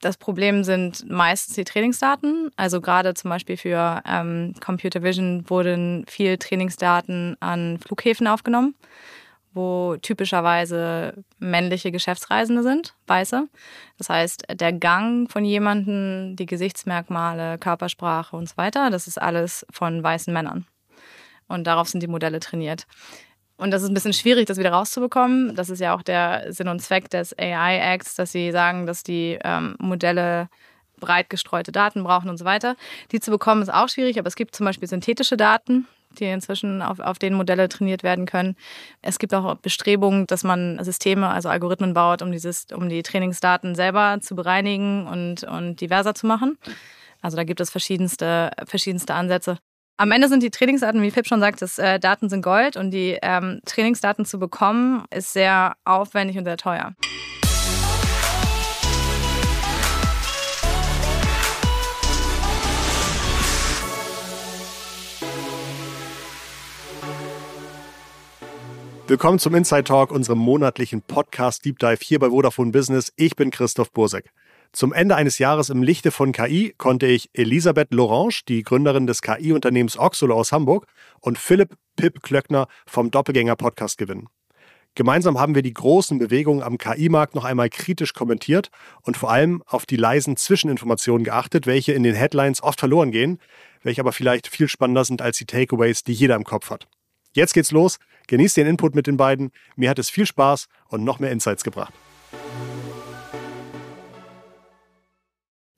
Das Problem sind meistens die Trainingsdaten. Also gerade zum Beispiel für ähm, Computer Vision wurden viel Trainingsdaten an Flughäfen aufgenommen, wo typischerweise männliche Geschäftsreisende sind, weiße. Das heißt, der Gang von jemandem, die Gesichtsmerkmale, Körpersprache und so weiter, das ist alles von weißen Männern. Und darauf sind die Modelle trainiert. Und das ist ein bisschen schwierig, das wieder rauszubekommen. Das ist ja auch der Sinn und Zweck des AI-Acts, dass sie sagen, dass die ähm, Modelle breit gestreute Daten brauchen und so weiter. Die zu bekommen ist auch schwierig, aber es gibt zum Beispiel synthetische Daten, die inzwischen auf, auf denen Modelle trainiert werden können. Es gibt auch Bestrebungen, dass man Systeme, also Algorithmen baut, um, dieses, um die Trainingsdaten selber zu bereinigen und, und diverser zu machen. Also da gibt es verschiedenste, verschiedenste Ansätze. Am Ende sind die Trainingsdaten, wie Philipp schon sagt, das, äh, Daten sind Gold und die ähm, Trainingsdaten zu bekommen ist sehr aufwendig und sehr teuer. Willkommen zum Inside Talk, unserem monatlichen Podcast Deep Dive hier bei Vodafone Business. Ich bin Christoph Bursek. Zum Ende eines Jahres im Lichte von KI konnte ich Elisabeth Lorange, die Gründerin des KI-Unternehmens Oxolo aus Hamburg, und Philipp Pip Klöckner vom Doppelgänger-Podcast gewinnen. Gemeinsam haben wir die großen Bewegungen am KI-Markt noch einmal kritisch kommentiert und vor allem auf die leisen Zwischeninformationen geachtet, welche in den Headlines oft verloren gehen, welche aber vielleicht viel spannender sind als die Takeaways, die jeder im Kopf hat. Jetzt geht's los. Genießt den Input mit den beiden. Mir hat es viel Spaß und noch mehr Insights gebracht.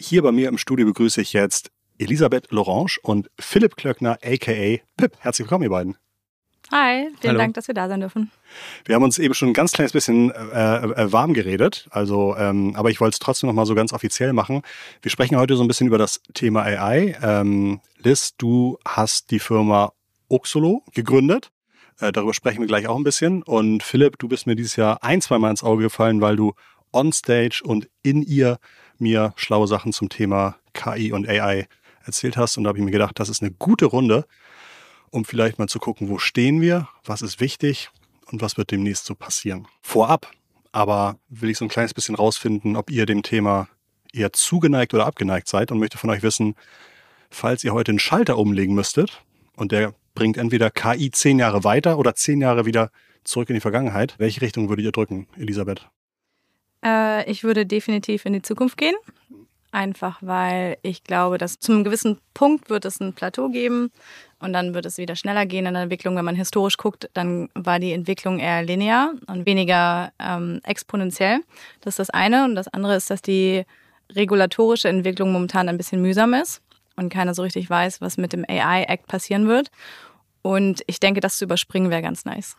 Hier bei mir im Studio begrüße ich jetzt Elisabeth Lorange und Philipp Klöckner, aka Pip. Herzlich willkommen, ihr beiden. Hi, vielen Hallo. Dank, dass wir da sein dürfen. Wir haben uns eben schon ein ganz kleines bisschen äh, äh, warm geredet, also, ähm, aber ich wollte es trotzdem noch mal so ganz offiziell machen. Wir sprechen heute so ein bisschen über das Thema AI. Ähm, Liz, du hast die Firma Oxolo gegründet. Äh, darüber sprechen wir gleich auch ein bisschen. Und Philipp, du bist mir dieses Jahr ein, zweimal ins Auge gefallen, weil du on stage und in ihr mir schlaue Sachen zum Thema KI und AI erzählt hast. Und da habe ich mir gedacht, das ist eine gute Runde, um vielleicht mal zu gucken, wo stehen wir, was ist wichtig und was wird demnächst so passieren. Vorab aber will ich so ein kleines bisschen rausfinden, ob ihr dem Thema eher zugeneigt oder abgeneigt seid und möchte von euch wissen, falls ihr heute einen Schalter umlegen müsstet und der bringt entweder KI zehn Jahre weiter oder zehn Jahre wieder zurück in die Vergangenheit, welche Richtung würdet ihr drücken, Elisabeth? Äh, ich würde definitiv in die Zukunft gehen. Einfach weil ich glaube, dass zu einem gewissen Punkt wird es ein Plateau geben und dann wird es wieder schneller gehen in der Entwicklung. Wenn man historisch guckt, dann war die Entwicklung eher linear und weniger ähm, exponentiell. Das ist das eine. Und das andere ist, dass die regulatorische Entwicklung momentan ein bisschen mühsam ist und keiner so richtig weiß, was mit dem AI-Act passieren wird. Und ich denke, das zu überspringen wäre ganz nice.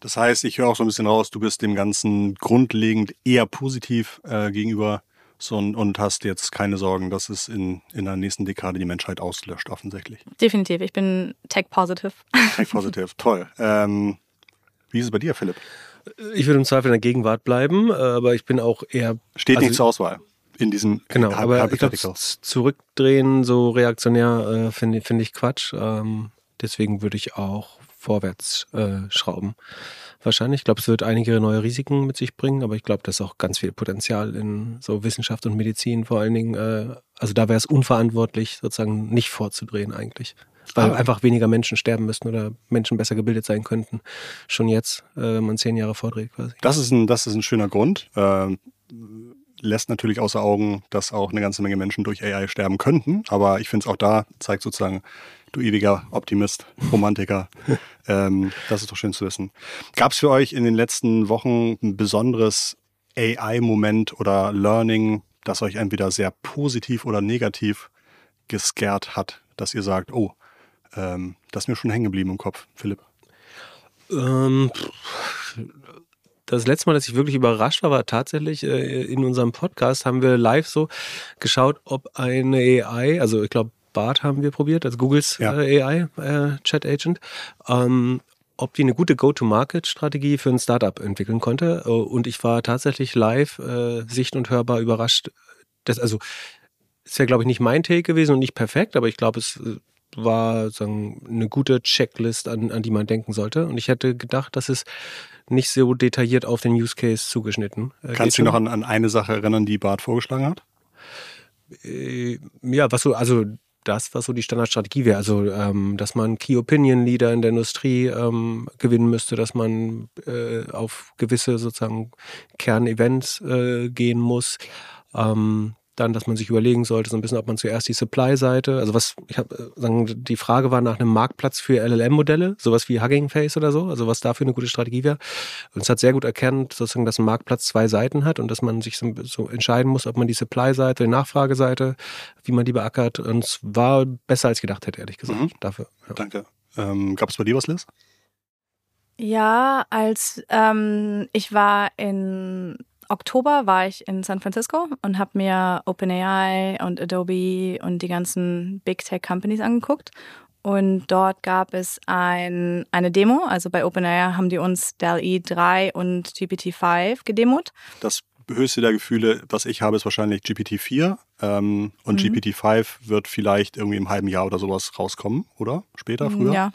Das heißt, ich höre auch so ein bisschen raus, du bist dem Ganzen grundlegend eher positiv äh, gegenüber so, und hast jetzt keine Sorgen, dass es in, in der nächsten Dekade die Menschheit auslöscht, offensichtlich. Definitiv, ich bin tech-positive. Tech-positive, toll. Ähm, wie ist es bei dir, Philipp? Ich würde im Zweifel in der Gegenwart bleiben, aber ich bin auch eher. Steht also, nicht zur Auswahl in diesem Genau, aber ich glaube, zurückdrehen, so reaktionär, äh, finde find ich Quatsch. Ähm, deswegen würde ich auch vorwärts äh, schrauben. Wahrscheinlich. Ich glaube, es wird einige neue Risiken mit sich bringen, aber ich glaube, dass auch ganz viel Potenzial in so Wissenschaft und Medizin vor allen Dingen, äh, also da wäre es unverantwortlich, sozusagen nicht vorzudrehen eigentlich. Weil aber einfach weniger Menschen sterben müssten oder Menschen besser gebildet sein könnten. Schon jetzt, äh, wenn man zehn Jahre vordreht quasi. Das ist ein, das ist ein schöner Grund. Ähm lässt natürlich außer Augen, dass auch eine ganze Menge Menschen durch AI sterben könnten. Aber ich finde es auch da, zeigt sozusagen, du ewiger Optimist, Romantiker. ähm, das ist doch schön zu wissen. Gab es für euch in den letzten Wochen ein besonderes AI-Moment oder Learning, das euch entweder sehr positiv oder negativ gescared hat, dass ihr sagt, oh, ähm, das ist mir schon hängen geblieben im Kopf, Philipp? Ähm, das letzte Mal, dass ich wirklich überrascht war, war tatsächlich äh, in unserem Podcast haben wir live so geschaut, ob eine AI, also ich glaube Bart haben wir probiert, also Googles ja. äh, AI äh, Chat Agent, ähm, ob die eine gute Go-to-Market-Strategie für ein Startup entwickeln konnte. Äh, und ich war tatsächlich live, äh, sicht- und hörbar überrascht. Das, also, ist ja, glaube ich, nicht mein Take gewesen und nicht perfekt, aber ich glaube, es äh, war sagen, eine gute Checklist, an, an die man denken sollte. Und ich hätte gedacht, dass es nicht so detailliert auf den Use Case zugeschnitten. Äh, Kannst du dich noch an, an eine Sache erinnern, die Bart vorgeschlagen hat? Äh, ja, was so, also das, was so die Standardstrategie wäre. Also, ähm, dass man Key Opinion Leader in der Industrie ähm, gewinnen müsste, dass man äh, auf gewisse sozusagen Kernevents äh, gehen muss. Ähm, dann, dass man sich überlegen sollte, so ein bisschen, ob man zuerst die Supply-Seite, also was, ich habe sagen, die Frage war nach einem Marktplatz für LLM-Modelle, sowas wie Hugging Face oder so, also was dafür eine gute Strategie wäre. Und es hat sehr gut erkannt, sozusagen, dass ein Marktplatz zwei Seiten hat und dass man sich so, so entscheiden muss, ob man die Supply-Seite, die Nachfrageseite, wie man die beackert. Und es war besser als gedacht hätte, ehrlich gesagt. Mhm. Dafür. Ja. Danke. Ähm, Gab es bei dir was, Liz? Ja, als ähm, ich war in Oktober war ich in San Francisco und habe mir OpenAI und Adobe und die ganzen Big Tech Companies angeguckt. Und dort gab es ein, eine Demo. Also bei OpenAI haben die uns DALL-E 3 und GPT-5 gedemot. Das höchste der Gefühle, was ich habe, ist wahrscheinlich GPT-4. Ähm, und mhm. GPT-5 wird vielleicht irgendwie im halben Jahr oder sowas rauskommen, oder? Später, früher? Ja.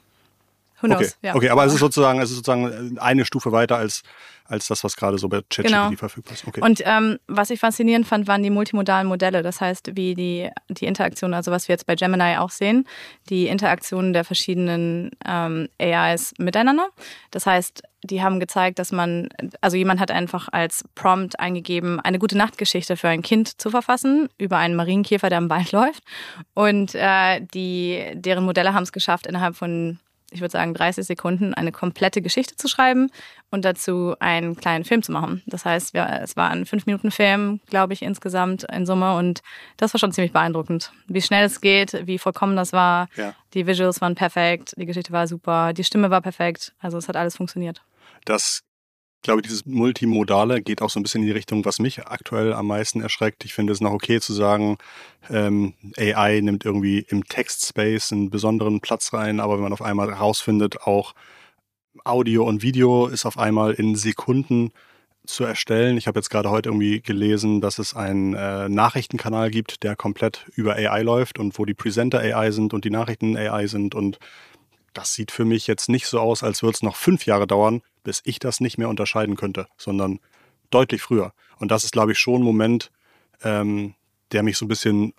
Who knows? Okay, ja. okay aber es ist sozusagen, es ist sozusagen eine Stufe weiter als als das, was gerade so bei ChatGPT genau. verfügbar ist. Okay. Und ähm, was ich faszinierend fand, waren die multimodalen Modelle. Das heißt, wie die, die Interaktion, also was wir jetzt bei Gemini auch sehen, die Interaktion der verschiedenen ähm, AIs miteinander. Das heißt, die haben gezeigt, dass man, also jemand hat einfach als Prompt eingegeben, eine gute Nachtgeschichte für ein Kind zu verfassen über einen Marienkäfer, der am Wald läuft. Und äh, die, deren Modelle haben es geschafft, innerhalb von ich würde sagen, 30 Sekunden eine komplette Geschichte zu schreiben und dazu einen kleinen Film zu machen. Das heißt, wir, es war ein fünf Minuten Film, glaube ich, insgesamt in Summe und das war schon ziemlich beeindruckend. Wie schnell es geht, wie vollkommen das war. Ja. Die Visuals waren perfekt, die Geschichte war super, die Stimme war perfekt. Also es hat alles funktioniert. Das ich glaube, dieses Multimodale geht auch so ein bisschen in die Richtung, was mich aktuell am meisten erschreckt. Ich finde es noch okay zu sagen, ähm, AI nimmt irgendwie im Textspace einen besonderen Platz rein, aber wenn man auf einmal herausfindet, auch Audio und Video ist auf einmal in Sekunden zu erstellen. Ich habe jetzt gerade heute irgendwie gelesen, dass es einen äh, Nachrichtenkanal gibt, der komplett über AI läuft und wo die Presenter AI sind und die Nachrichten AI sind und das sieht für mich jetzt nicht so aus, als würde es noch fünf Jahre dauern, bis ich das nicht mehr unterscheiden könnte, sondern deutlich früher. Und das ist, glaube ich, schon ein Moment, ähm, der mich so ein bisschen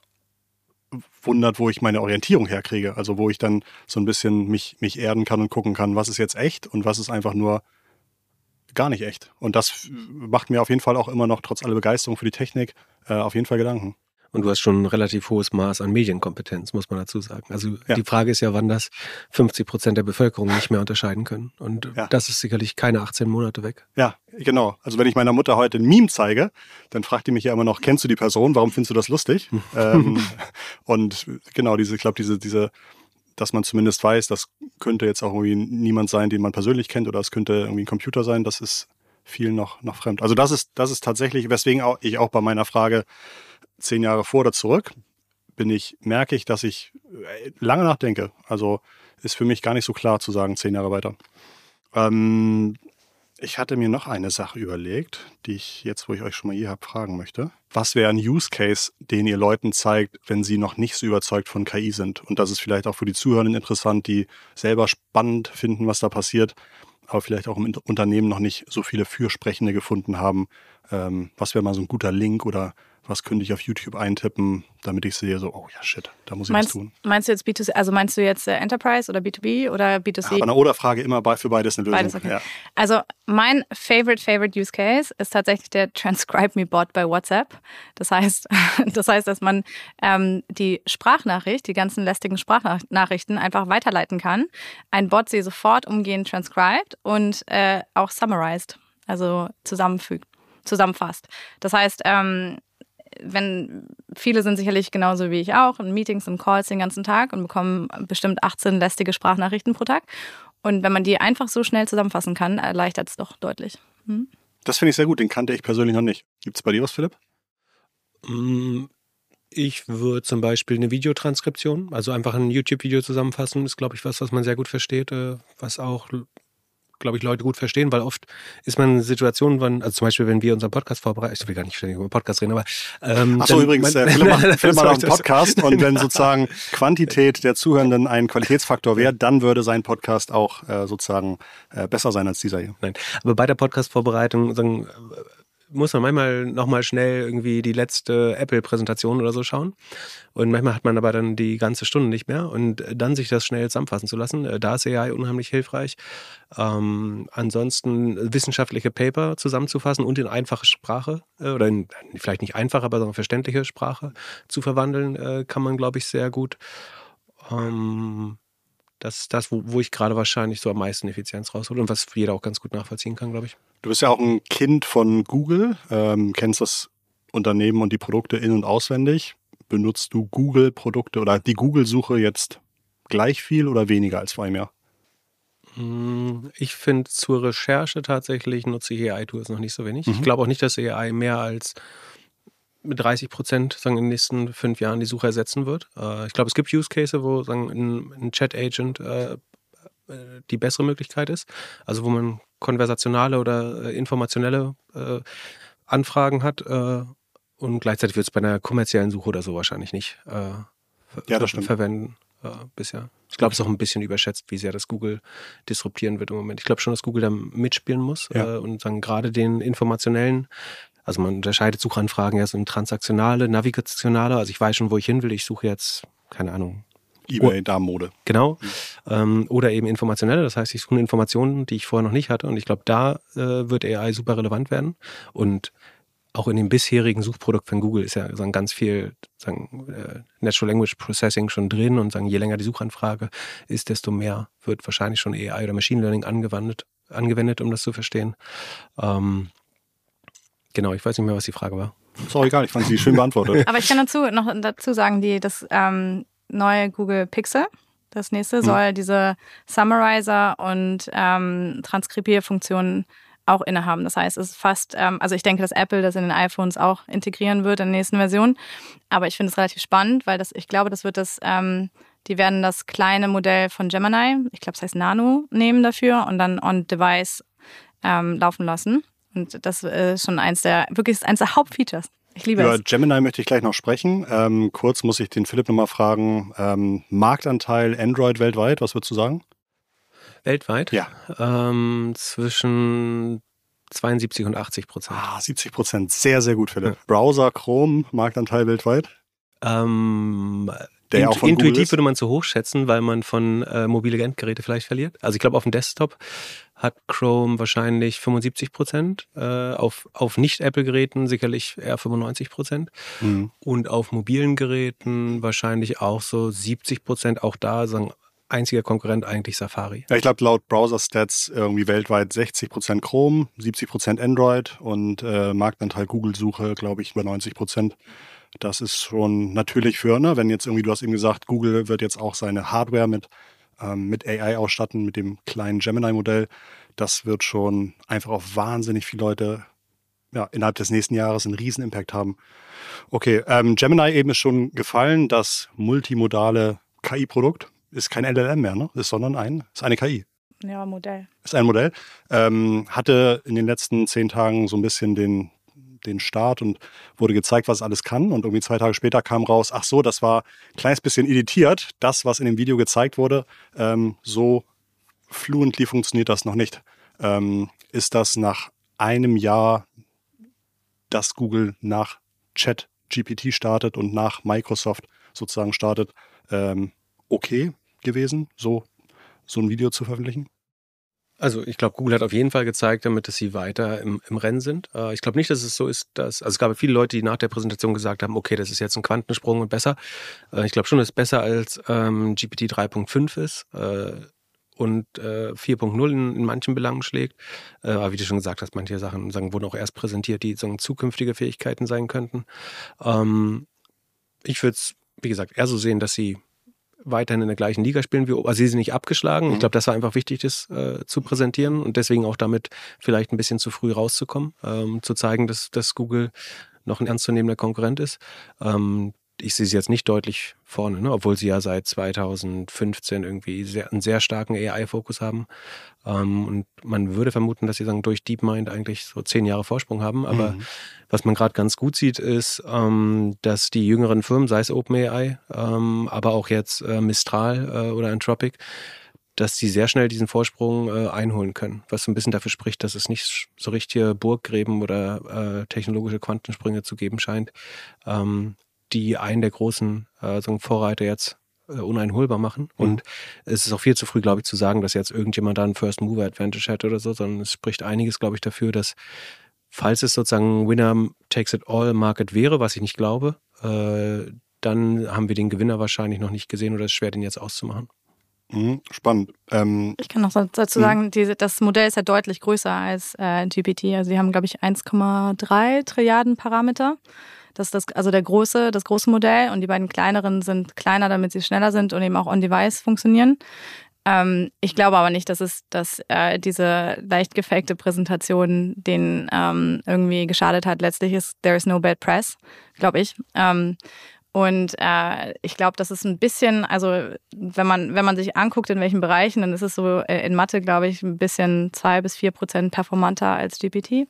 wundert, wo ich meine Orientierung herkriege. Also wo ich dann so ein bisschen mich, mich erden kann und gucken kann, was ist jetzt echt und was ist einfach nur gar nicht echt. Und das macht mir auf jeden Fall auch immer noch, trotz aller Begeisterung für die Technik, äh, auf jeden Fall Gedanken. Und du hast schon ein relativ hohes Maß an Medienkompetenz, muss man dazu sagen. Also ja. die Frage ist ja, wann das 50 Prozent der Bevölkerung nicht mehr unterscheiden können. Und ja. das ist sicherlich keine 18 Monate weg. Ja, genau. Also wenn ich meiner Mutter heute ein Meme zeige, dann fragt die mich ja immer noch, kennst du die Person? Warum findest du das lustig? ähm, und genau, diese, ich glaube, diese, diese, dass man zumindest weiß, das könnte jetzt auch irgendwie niemand sein, den man persönlich kennt, oder es könnte irgendwie ein Computer sein, das ist vielen noch, noch fremd. Also das ist, das ist tatsächlich, weswegen auch ich auch bei meiner Frage zehn Jahre vor oder zurück, bin ich, merke ich, dass ich äh, lange nachdenke. Also ist für mich gar nicht so klar zu sagen, zehn Jahre weiter. Ähm, ich hatte mir noch eine Sache überlegt, die ich jetzt, wo ich euch schon mal hier habe, fragen möchte. Was wäre ein Use Case, den ihr Leuten zeigt, wenn sie noch nicht so überzeugt von KI sind? Und das ist vielleicht auch für die Zuhörenden interessant, die selber spannend finden, was da passiert, aber vielleicht auch im Unternehmen noch nicht so viele Fürsprechende gefunden haben. Ähm, was wäre mal so ein guter Link oder was könnte ich auf YouTube eintippen, damit ich sehe, so, oh ja, shit, da muss ich meinst, was tun. Meinst du jetzt B2C, also meinst du jetzt äh, Enterprise oder B2B oder B2C? Ja, bei einer Oder-Frage immer bei, für beides eine Lösung. Beides, okay. ja. Also mein favorite, favorite Use Case ist tatsächlich der Transcribe Me Bot bei WhatsApp. Das heißt, das heißt, dass man ähm, die Sprachnachricht, die ganzen lästigen Sprachnachrichten einfach weiterleiten kann. Ein Bot sie sofort umgehend transcribed und äh, auch summarized, also zusammenfügt, zusammenfasst. Das heißt, ähm, wenn viele sind sicherlich genauso wie ich auch in Meetings und Calls den ganzen Tag und bekommen bestimmt 18 lästige Sprachnachrichten pro Tag. Und wenn man die einfach so schnell zusammenfassen kann, erleichtert es doch deutlich. Hm? Das finde ich sehr gut, den kannte ich persönlich noch nicht. Gibt es bei dir was, Philipp? Mm, ich würde zum Beispiel eine Videotranskription, also einfach ein YouTube-Video zusammenfassen, ist, glaube ich, was, was man sehr gut versteht, äh, was auch glaube ich, Leute gut verstehen, weil oft ist man in Situationen, wenn, also zum Beispiel, wenn wir unseren Podcast vorbereiten, ich will gar nicht ständig über Podcast reden, aber ähm, Ach so, übrigens, man, äh, Philipp macht, Philipp macht einen Podcast und wenn sozusagen Quantität der Zuhörenden ein Qualitätsfaktor wäre, dann würde sein Podcast auch äh, sozusagen äh, besser sein als dieser hier. Nein, aber bei der Podcast-Vorbereitung sagen, muss man manchmal nochmal schnell irgendwie die letzte Apple-Präsentation oder so schauen. Und manchmal hat man aber dann die ganze Stunde nicht mehr. Und dann sich das schnell zusammenfassen zu lassen, äh, da ist AI unheimlich hilfreich. Ähm, ansonsten wissenschaftliche Paper zusammenzufassen und in einfache Sprache äh, oder in, vielleicht nicht einfache, aber sondern verständliche Sprache zu verwandeln, äh, kann man, glaube ich, sehr gut. Ähm, das ist das, wo, wo ich gerade wahrscheinlich so am meisten Effizienz raushole und was jeder auch ganz gut nachvollziehen kann, glaube ich. Du bist ja auch ein Kind von Google, ähm, kennst das Unternehmen und die Produkte in- und auswendig. Benutzt du Google-Produkte oder die Google-Suche jetzt gleich viel oder weniger als vor einem Jahr? Hm, ich finde zur Recherche tatsächlich nutze ich AI-Tools noch nicht so wenig. Mhm. Ich glaube auch nicht, dass AI mehr als mit 30 Prozent sagen, in den nächsten fünf Jahren die Suche ersetzen wird. Äh, ich glaube, es gibt Use Cases, wo sagen, ein, ein Chat-Agent äh, äh, die bessere Möglichkeit ist. Also wo man konversationale oder äh, informationelle äh, Anfragen hat äh, und gleichzeitig wird es bei einer kommerziellen Suche oder so wahrscheinlich nicht äh, ja, verwenden bisher. Ich glaube, es ist auch ein bisschen überschätzt, wie sehr das Google disruptieren wird im Moment. Ich glaube schon, dass Google da mitspielen muss ja. und sagen gerade den informationellen also man unterscheidet Suchanfragen ja so in transaktionale, navigationale. Also ich weiß schon, wo ich hin will. Ich suche jetzt, keine Ahnung, eBay Damenmode. Genau. Mhm. Ähm, oder eben informationelle. Das heißt, ich suche Informationen, die ich vorher noch nicht hatte. Und ich glaube, da äh, wird AI super relevant werden. Und auch in dem bisherigen Suchprodukt von Google ist ja sagen, ganz viel sagen, äh, Natural Language Processing schon drin. Und sagen, je länger die Suchanfrage ist, desto mehr wird wahrscheinlich schon AI oder Machine Learning angewendet, angewendet um das zu verstehen. Ähm, genau, ich weiß nicht mehr, was die Frage war. Sorry, gar nicht, ich fand sie schön beantwortet. Aber ich kann dazu noch dazu sagen, die, das ähm, neue Google Pixel. Das nächste hm. soll diese Summarizer und ähm, Transkribierfunktionen auch innehaben. Das heißt, es ist fast, ähm, also ich denke, dass Apple das in den iPhones auch integrieren wird in der nächsten Version. Aber ich finde es relativ spannend, weil das, ich glaube, das wird das, ähm, die werden das kleine Modell von Gemini, ich glaube, es heißt Nano, nehmen dafür und dann on Device ähm, laufen lassen. Und das ist schon eins der, wirklich eins der Hauptfeatures. Ich liebe Über es. Gemini möchte ich gleich noch sprechen. Ähm, kurz muss ich den Philipp nochmal fragen. Ähm, Marktanteil Android weltweit, was würdest du sagen? Weltweit? Ja. Ähm, zwischen 72 und 80 Prozent. Ah, 70 Prozent. Sehr, sehr gut, Philipp. Ja. Browser, Chrome, Marktanteil weltweit? Ähm, der Int intuitiv würde man zu hoch schätzen, weil man von äh, mobile Endgeräte vielleicht verliert. Also ich glaube, auf dem Desktop hat Chrome wahrscheinlich 75 Prozent, äh, auf, auf Nicht-Apple-Geräten sicherlich eher 95 Prozent mhm. und auf mobilen Geräten wahrscheinlich auch so 70 Prozent. Auch da sagen einziger Konkurrent eigentlich Safari. Ja, ich glaube laut Browser-Stats irgendwie weltweit 60 Prozent Chrome, 70 Prozent Android und äh, Marktanteil Google-Suche, glaube ich, über 90 Prozent. Das ist schon natürlich für, ne, wenn jetzt irgendwie, du hast eben gesagt, Google wird jetzt auch seine Hardware mit, ähm, mit AI ausstatten, mit dem kleinen Gemini-Modell. Das wird schon einfach auf wahnsinnig viele Leute ja, innerhalb des nächsten Jahres einen riesen Impact haben. Okay, ähm, Gemini eben ist schon gefallen, das multimodale KI-Produkt ist kein LLM mehr, ne? Ist sondern ein, ist eine KI. Ja, Modell. Ist ein Modell. Ähm, hatte in den letzten zehn Tagen so ein bisschen den, den Start und wurde gezeigt, was es alles kann. Und irgendwie zwei Tage später kam raus, ach so, das war ein kleines bisschen editiert. Das, was in dem Video gezeigt wurde, ähm, so fluently funktioniert das noch nicht. Ähm, ist das nach einem Jahr, dass Google nach Chat GPT startet und nach Microsoft sozusagen startet, ähm, okay gewesen, so, so ein Video zu veröffentlichen? Also ich glaube, Google hat auf jeden Fall gezeigt damit, dass sie weiter im, im Rennen sind. Äh, ich glaube nicht, dass es so ist, dass, also es gab viele Leute, die nach der Präsentation gesagt haben, okay, das ist jetzt ein Quantensprung und besser. Äh, ich glaube schon, dass es besser als ähm, GPT 3.5 ist äh, und äh, 4.0 in, in, manchen Belangen schlägt. Äh, aber wie du schon gesagt hast, manche Sachen sagen, wurden auch erst präsentiert, die sagen, zukünftige Fähigkeiten sein könnten. Ähm, ich würde es, wie gesagt, eher so sehen, dass sie weiterhin in der gleichen Liga spielen wie, also sie sind nicht abgeschlagen. Mhm. Ich glaube, das war einfach wichtig, das äh, zu präsentieren und deswegen auch damit vielleicht ein bisschen zu früh rauszukommen, ähm, zu zeigen, dass, dass Google noch ein ernstzunehmender Konkurrent ist. Ähm, ich sehe sie jetzt nicht deutlich vorne, ne? obwohl sie ja seit 2015 irgendwie sehr, einen sehr starken AI-Fokus haben. Ähm, und man würde vermuten, dass sie sagen, durch DeepMind eigentlich so zehn Jahre Vorsprung haben. Aber mhm. was man gerade ganz gut sieht, ist, ähm, dass die jüngeren Firmen, sei es OpenAI, ähm, aber auch jetzt äh, Mistral äh, oder Anthropic, dass sie sehr schnell diesen Vorsprung äh, einholen können, was so ein bisschen dafür spricht, dass es nicht so richtige Burggräben oder äh, technologische Quantensprünge zu geben scheint, ähm, die einen der großen äh, so Vorreiter jetzt äh, uneinholbar machen. Mhm. Und es ist auch viel zu früh, glaube ich, zu sagen, dass jetzt irgendjemand da einen First Mover Advantage hat oder so, sondern es spricht einiges, glaube ich, dafür, dass falls es sozusagen Winner takes it all Market wäre, was ich nicht glaube, äh, dann haben wir den Gewinner wahrscheinlich noch nicht gesehen oder es ist schwer, den jetzt auszumachen. Mhm, spannend. Ähm, ich kann noch dazu mhm. sagen, diese, das Modell ist ja deutlich größer als äh, GPT. Also sie haben, glaube ich, 1,3 Trilliarden Parameter. Das ist das, also der große, das große Modell und die beiden kleineren sind kleiner, damit sie schneller sind und eben auch on-device funktionieren. Ähm, ich glaube aber nicht, dass es, dass äh, diese leicht gefakte Präsentation den ähm, irgendwie geschadet hat. Letztlich ist there is no bad press, glaube ich. Ähm, und äh, ich glaube, das ist ein bisschen, also wenn man, wenn man sich anguckt, in welchen Bereichen, dann ist es so äh, in Mathe, glaube ich, ein bisschen zwei bis vier Prozent performanter als GPT.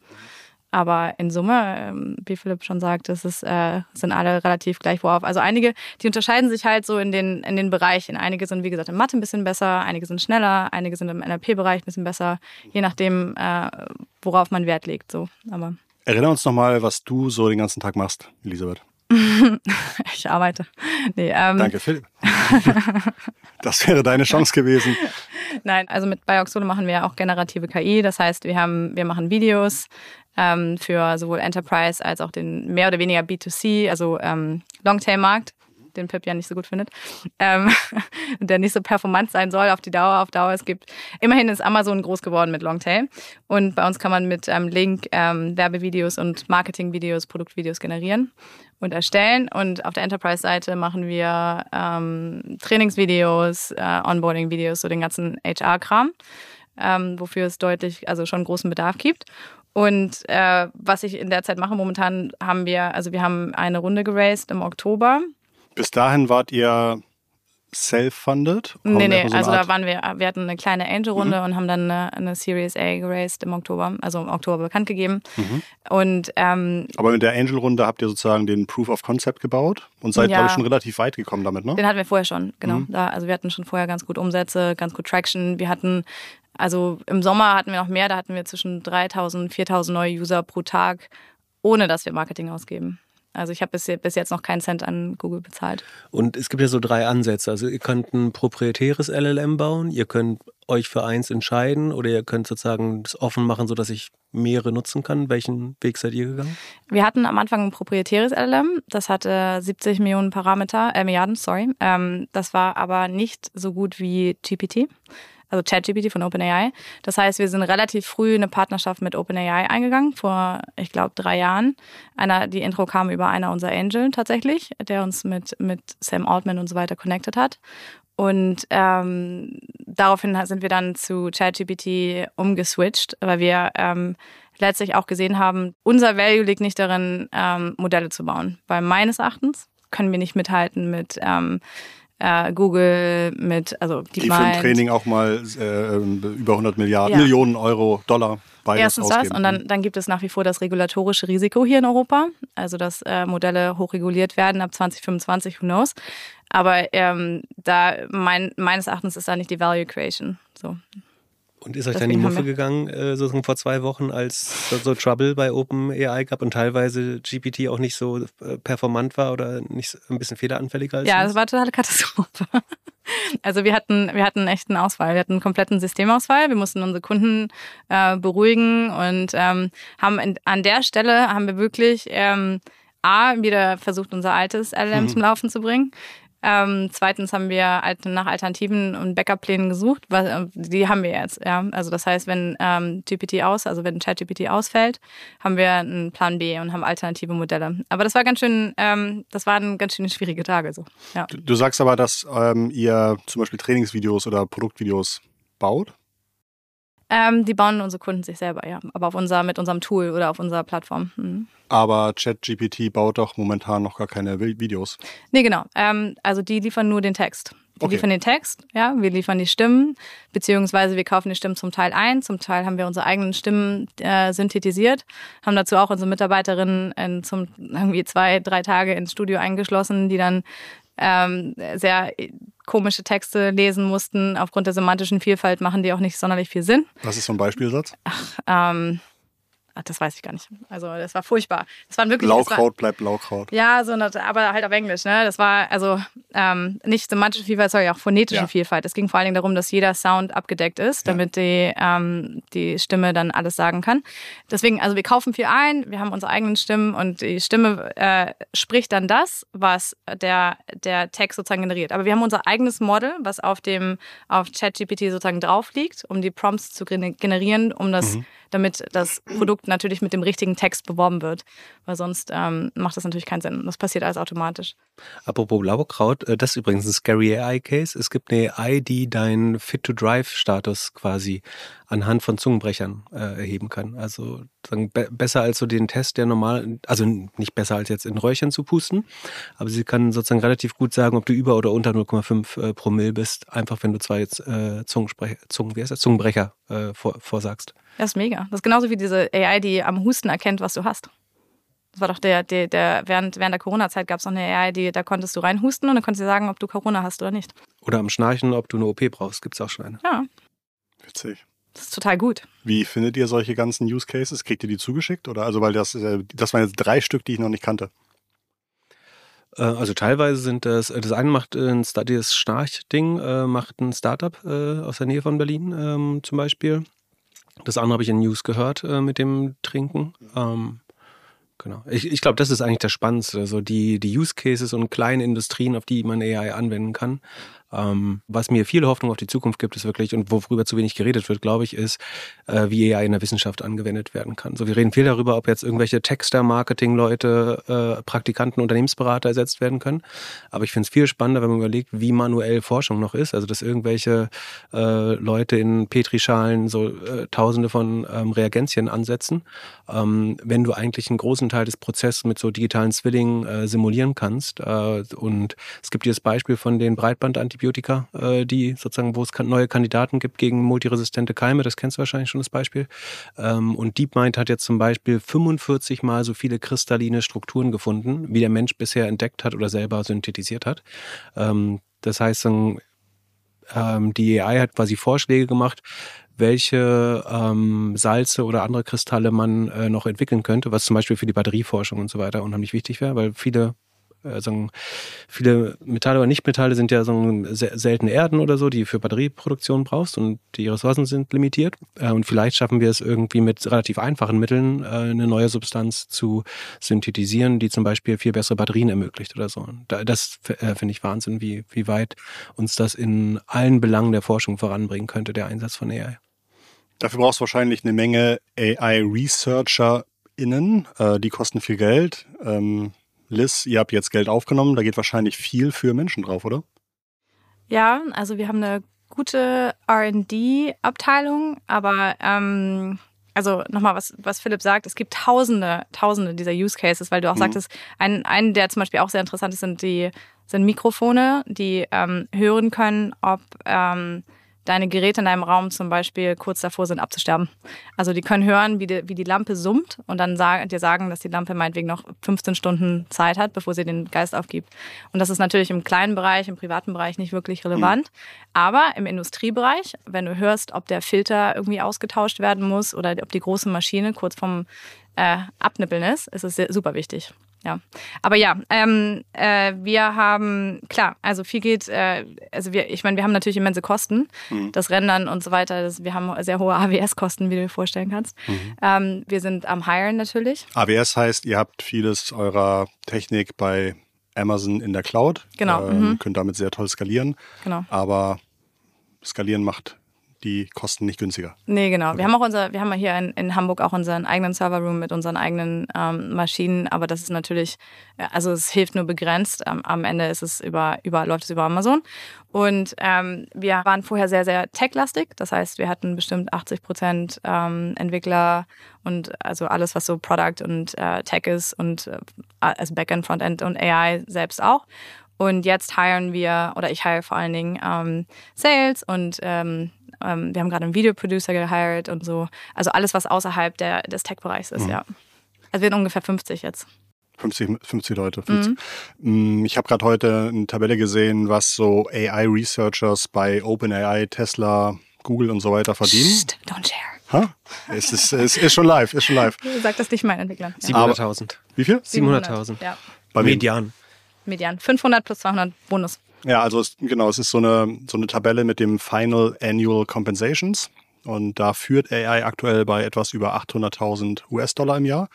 Aber in Summe, ähm, wie Philipp schon sagt, das ist, äh, sind alle relativ gleich worauf. Also einige, die unterscheiden sich halt so in den, in den Bereichen. Einige sind, wie gesagt, in Mathe ein bisschen besser, einige sind schneller, einige sind im NLP-Bereich ein bisschen besser, je nachdem, äh, worauf man Wert legt. So. Aber Erinner uns nochmal, was du so den ganzen Tag machst, Elisabeth. ich arbeite. Nee, ähm. Danke, Philipp. das wäre deine Chance gewesen. Nein, also mit Bioxole machen wir auch generative KI. Das heißt, wir haben, wir machen Videos, ähm, für sowohl Enterprise als auch den mehr oder weniger B2C, also ähm, Longtail-Markt, den Pip ja nicht so gut findet, ähm, der nicht so performant sein soll auf die Dauer. Auf Dauer, es gibt, immerhin ist Amazon groß geworden mit Longtail und bei uns kann man mit ähm, Link ähm, Werbevideos und Marketingvideos, Produktvideos generieren und erstellen. Und auf der Enterprise-Seite machen wir ähm, Trainingsvideos, äh, Onboarding-Videos, so den ganzen HR-Kram, ähm, wofür es deutlich, also schon großen Bedarf gibt. Und äh, was ich in der Zeit mache, momentan haben wir, also wir haben eine Runde geraced im Oktober. Bis dahin wart ihr self-funded? Nee, nee, so also da waren wir, wir hatten eine kleine Angel-Runde mhm. und haben dann eine, eine, Series A geraced im Oktober, also im Oktober bekannt gegeben. Mhm. Und, ähm, Aber mit der Angel-Runde habt ihr sozusagen den Proof of Concept gebaut und seid, ja, glaube ich, schon relativ weit gekommen damit, ne? Den hatten wir vorher schon, genau. Mhm. Da, also wir hatten schon vorher ganz gut Umsätze, ganz gut Traction. Wir hatten also im Sommer hatten wir noch mehr, da hatten wir zwischen 3000 4000 neue User pro Tag, ohne dass wir Marketing ausgeben. Also ich habe bis, bis jetzt noch keinen Cent an Google bezahlt. Und es gibt ja so drei Ansätze. Also ihr könnt ein proprietäres LLM bauen, ihr könnt euch für eins entscheiden oder ihr könnt sozusagen das offen machen, sodass ich mehrere nutzen kann. Welchen Weg seid ihr gegangen? Wir hatten am Anfang ein proprietäres LLM. Das hatte 70 Millionen Parameter, äh, Milliarden, sorry. Ähm, das war aber nicht so gut wie GPT also ChatGPT von OpenAI. Das heißt, wir sind relativ früh eine Partnerschaft mit OpenAI eingegangen, vor, ich glaube, drei Jahren. Einer, die Intro kam über einer unserer Angel tatsächlich, der uns mit, mit Sam Altman und so weiter connected hat. Und ähm, daraufhin sind wir dann zu ChatGPT umgeswitcht, weil wir ähm, letztlich auch gesehen haben, unser Value liegt nicht darin, ähm, Modelle zu bauen. Weil meines Erachtens können wir nicht mithalten mit ähm, äh, Google mit, also die für ein Training auch mal äh, über 100 Milliarden, ja. Millionen Euro, Dollar. Erstens ausgeben. das und dann, dann gibt es nach wie vor das regulatorische Risiko hier in Europa, also dass äh, Modelle hochreguliert werden ab 2025, who knows. Aber ähm, da mein, meines Erachtens ist da nicht die Value Creation. So. Und ist euch dann die Muffe gegangen, äh, sozusagen vor zwei Wochen, als so, so, Trouble bei OpenAI gab und teilweise GPT auch nicht so äh, performant war oder nicht so, ein bisschen fehleranfälliger als Ja, es war totale Katastrophe. Also wir hatten, wir hatten echt einen Ausfall. Wir hatten einen kompletten Systemausfall. Wir mussten unsere Kunden äh, beruhigen und ähm, haben in, an der Stelle haben wir wirklich ähm, A, wieder versucht, unser altes LLM mhm. zum Laufen zu bringen. Ähm, zweitens haben wir nach Alternativen und Backup-Plänen gesucht. Äh, die haben wir jetzt. Ja. Also das heißt, wenn ähm, GPT aus, also wenn ChatGPT ausfällt, haben wir einen Plan B und haben alternative Modelle. Aber das war ganz schön, ähm, das waren ganz schön schwierige Tage. So. Ja. Du, du sagst aber, dass ähm, ihr zum Beispiel Trainingsvideos oder Produktvideos baut? Ähm, die bauen unsere Kunden sich selber, ja. Aber auf unser, mit unserem Tool oder auf unserer Plattform. Mhm. Aber ChatGPT baut doch momentan noch gar keine Videos. Nee, genau. Ähm, also die liefern nur den Text. Die okay. liefern den Text, ja, wir liefern die Stimmen, beziehungsweise wir kaufen die Stimmen zum Teil ein, zum Teil haben wir unsere eigenen Stimmen äh, synthetisiert, haben dazu auch unsere Mitarbeiterinnen in, zum irgendwie zwei, drei Tage ins Studio eingeschlossen, die dann ähm, sehr komische Texte lesen mussten. Aufgrund der semantischen Vielfalt machen die auch nicht sonderlich viel Sinn. Was ist so ein Beispielsatz? Ach, ähm, Ach, das weiß ich gar nicht. Also das war furchtbar. Das waren wirklich Blaukraut war, bleibt Blaukraut. Ja, so eine, aber halt auf Englisch. Ne? Das war also ähm, nicht semantische Vielfalt, sondern auch phonetische ja. Vielfalt. Es ging vor allen Dingen darum, dass jeder Sound abgedeckt ist, damit ja. die, ähm, die Stimme dann alles sagen kann. Deswegen, also wir kaufen viel ein, wir haben unsere eigenen Stimmen und die Stimme äh, spricht dann das, was der, der Text sozusagen generiert. Aber wir haben unser eigenes Model, was auf dem auf ChatGPT sozusagen drauf liegt, um die Prompts zu generieren, um das mhm damit das Produkt natürlich mit dem richtigen Text beworben wird. Weil sonst ähm, macht das natürlich keinen Sinn. Das passiert alles automatisch. Apropos Blaukraut, äh, das ist übrigens ein Scary AI-Case. Es gibt eine AI, die deinen Fit-to-Drive-Status quasi anhand von Zungenbrechern äh, erheben kann. Also sagen, be besser als so den Test, der normal, also nicht besser als jetzt in Räuchern zu pusten, aber sie kann sozusagen relativ gut sagen, ob du über oder unter 0,5 äh, Promille bist, einfach wenn du zwei äh, Zungen, wie heißt das? Zungenbrecher äh, vor, vorsagst. Das ist mega. Das ist genauso wie diese AI, die am Husten erkennt, was du hast. Das war doch der, der, der während, während der Corona-Zeit gab es noch eine AI, die, da konntest du reinhusten und dann konntest du sagen, ob du Corona hast oder nicht. Oder am Schnarchen, ob du eine OP brauchst, gibt es auch schon eine. Ja. Witzig. Das ist total gut. Wie findet ihr solche ganzen Use Cases? Kriegt ihr die zugeschickt? Oder also, weil das, äh, das waren jetzt drei Stück, die ich noch nicht kannte. Äh, also teilweise sind das, äh, das eine macht ein Study, das Schnarch-Ding, macht ein Startup aus der Nähe von Berlin ähm, zum Beispiel. Das andere habe ich in News gehört mit dem Trinken. Ähm, Genau. Ich, ich glaube, das ist eigentlich das Spannendste, so die, die Use Cases und kleine Industrien, auf die man AI anwenden kann. Ähm, was mir viel Hoffnung auf die Zukunft gibt, ist wirklich, und worüber zu wenig geredet wird, glaube ich, ist, äh, wie AI in der Wissenschaft angewendet werden kann. So, wir reden viel darüber, ob jetzt irgendwelche Texter, Marketing-Leute, äh, Praktikanten, Unternehmensberater ersetzt werden können. Aber ich finde es viel spannender, wenn man überlegt, wie manuell Forschung noch ist. Also, dass irgendwelche äh, Leute in Petrischalen so äh, tausende von ähm, Reagenzien ansetzen, ähm, wenn du eigentlich einen großen Teil des Prozesses mit so digitalen Zwillingen äh, simulieren kannst. Äh, und es gibt dieses Beispiel von den Breitbandantibiotika, Antibiotika, äh, die sozusagen, wo es neue Kandidaten gibt gegen multiresistente Keime. Das kennst du wahrscheinlich schon das Beispiel. Ähm, und DeepMind hat jetzt zum Beispiel 45 mal so viele kristalline Strukturen gefunden, wie der Mensch bisher entdeckt hat oder selber synthetisiert hat. Ähm, das heißt, ähm, die AI hat quasi Vorschläge gemacht, welche ähm, Salze oder andere Kristalle man äh, noch entwickeln könnte, was zum Beispiel für die Batterieforschung und so weiter unheimlich wichtig wäre, weil viele äh, viele Metalle oder Nichtmetalle sind ja so seltene Erden oder so, die für Batterieproduktion brauchst und die Ressourcen sind limitiert. Äh, und vielleicht schaffen wir es irgendwie mit relativ einfachen Mitteln, äh, eine neue Substanz zu synthetisieren, die zum Beispiel viel bessere Batterien ermöglicht oder so. Das finde ich Wahnsinn, wie, wie weit uns das in allen Belangen der Forschung voranbringen könnte, der Einsatz von AI. Dafür brauchst du wahrscheinlich eine Menge AI-ResearcherInnen, die kosten viel Geld. Ähm, Liz, ihr habt jetzt Geld aufgenommen, da geht wahrscheinlich viel für Menschen drauf, oder? Ja, also wir haben eine gute RD-Abteilung, aber ähm, also nochmal, was, was Philipp sagt, es gibt tausende, tausende dieser Use Cases, weil du auch mhm. sagtest, ein, ein, der zum Beispiel auch sehr interessant ist, sind die sind Mikrofone, die ähm, hören können, ob ähm, deine Geräte in deinem Raum zum Beispiel kurz davor sind abzusterben. Also die können hören, wie die, wie die Lampe summt und dann sagen, dir sagen, dass die Lampe meinetwegen noch 15 Stunden Zeit hat, bevor sie den Geist aufgibt. Und das ist natürlich im kleinen Bereich, im privaten Bereich nicht wirklich relevant. Mhm. Aber im Industriebereich, wenn du hörst, ob der Filter irgendwie ausgetauscht werden muss oder ob die große Maschine kurz vom äh, Abnippeln ist, ist es super wichtig ja. Aber ja, ähm, äh, wir haben, klar, also viel geht, äh, also wir, ich meine, wir haben natürlich immense Kosten, mhm. das Rendern und so weiter. Das, wir haben sehr hohe AWS-Kosten, wie du dir vorstellen kannst. Mhm. Ähm, wir sind am Hiren natürlich. AWS heißt, ihr habt vieles eurer Technik bei Amazon in der Cloud. Genau. Ähm, mhm. Könnt damit sehr toll skalieren. Genau. Aber skalieren macht die kosten nicht günstiger. Nee, genau. Okay. Wir haben auch unser, wir haben hier in, in Hamburg auch unseren eigenen Serverroom mit unseren eigenen ähm, Maschinen, aber das ist natürlich, äh, also es hilft nur begrenzt. Am, am Ende ist es über, über, läuft es über Amazon. Und ähm, wir waren vorher sehr, sehr tech-lastig. Das heißt, wir hatten bestimmt 80 Prozent ähm, Entwickler und also alles, was so Product und äh, Tech ist und äh, also Backend, Frontend und AI selbst auch. Und jetzt hiren wir, oder ich hire vor allen Dingen ähm, Sales und ähm, ähm, wir haben gerade einen Videoproducer gehired und so. Also alles, was außerhalb der, des Tech-Bereichs ist, mhm. ja. Also wir sind ungefähr 50 jetzt. 50, 50 Leute. 50. Mhm. Ich habe gerade heute eine Tabelle gesehen, was so AI-Researchers bei OpenAI, Tesla, Google und so weiter verdienen. Psst, don't share. Ha? Es, ist, es ist schon live, ist schon live. Sag das nicht meinen Entwicklern. Ja. 700.000. Wie viel? 700.000. Ja. Bei? Median. Median. 500 plus 200 Bonus. Ja, also es, genau, es ist so eine, so eine Tabelle mit dem Final Annual Compensations. Und da führt AI aktuell bei etwas über 800.000 US-Dollar im Jahr.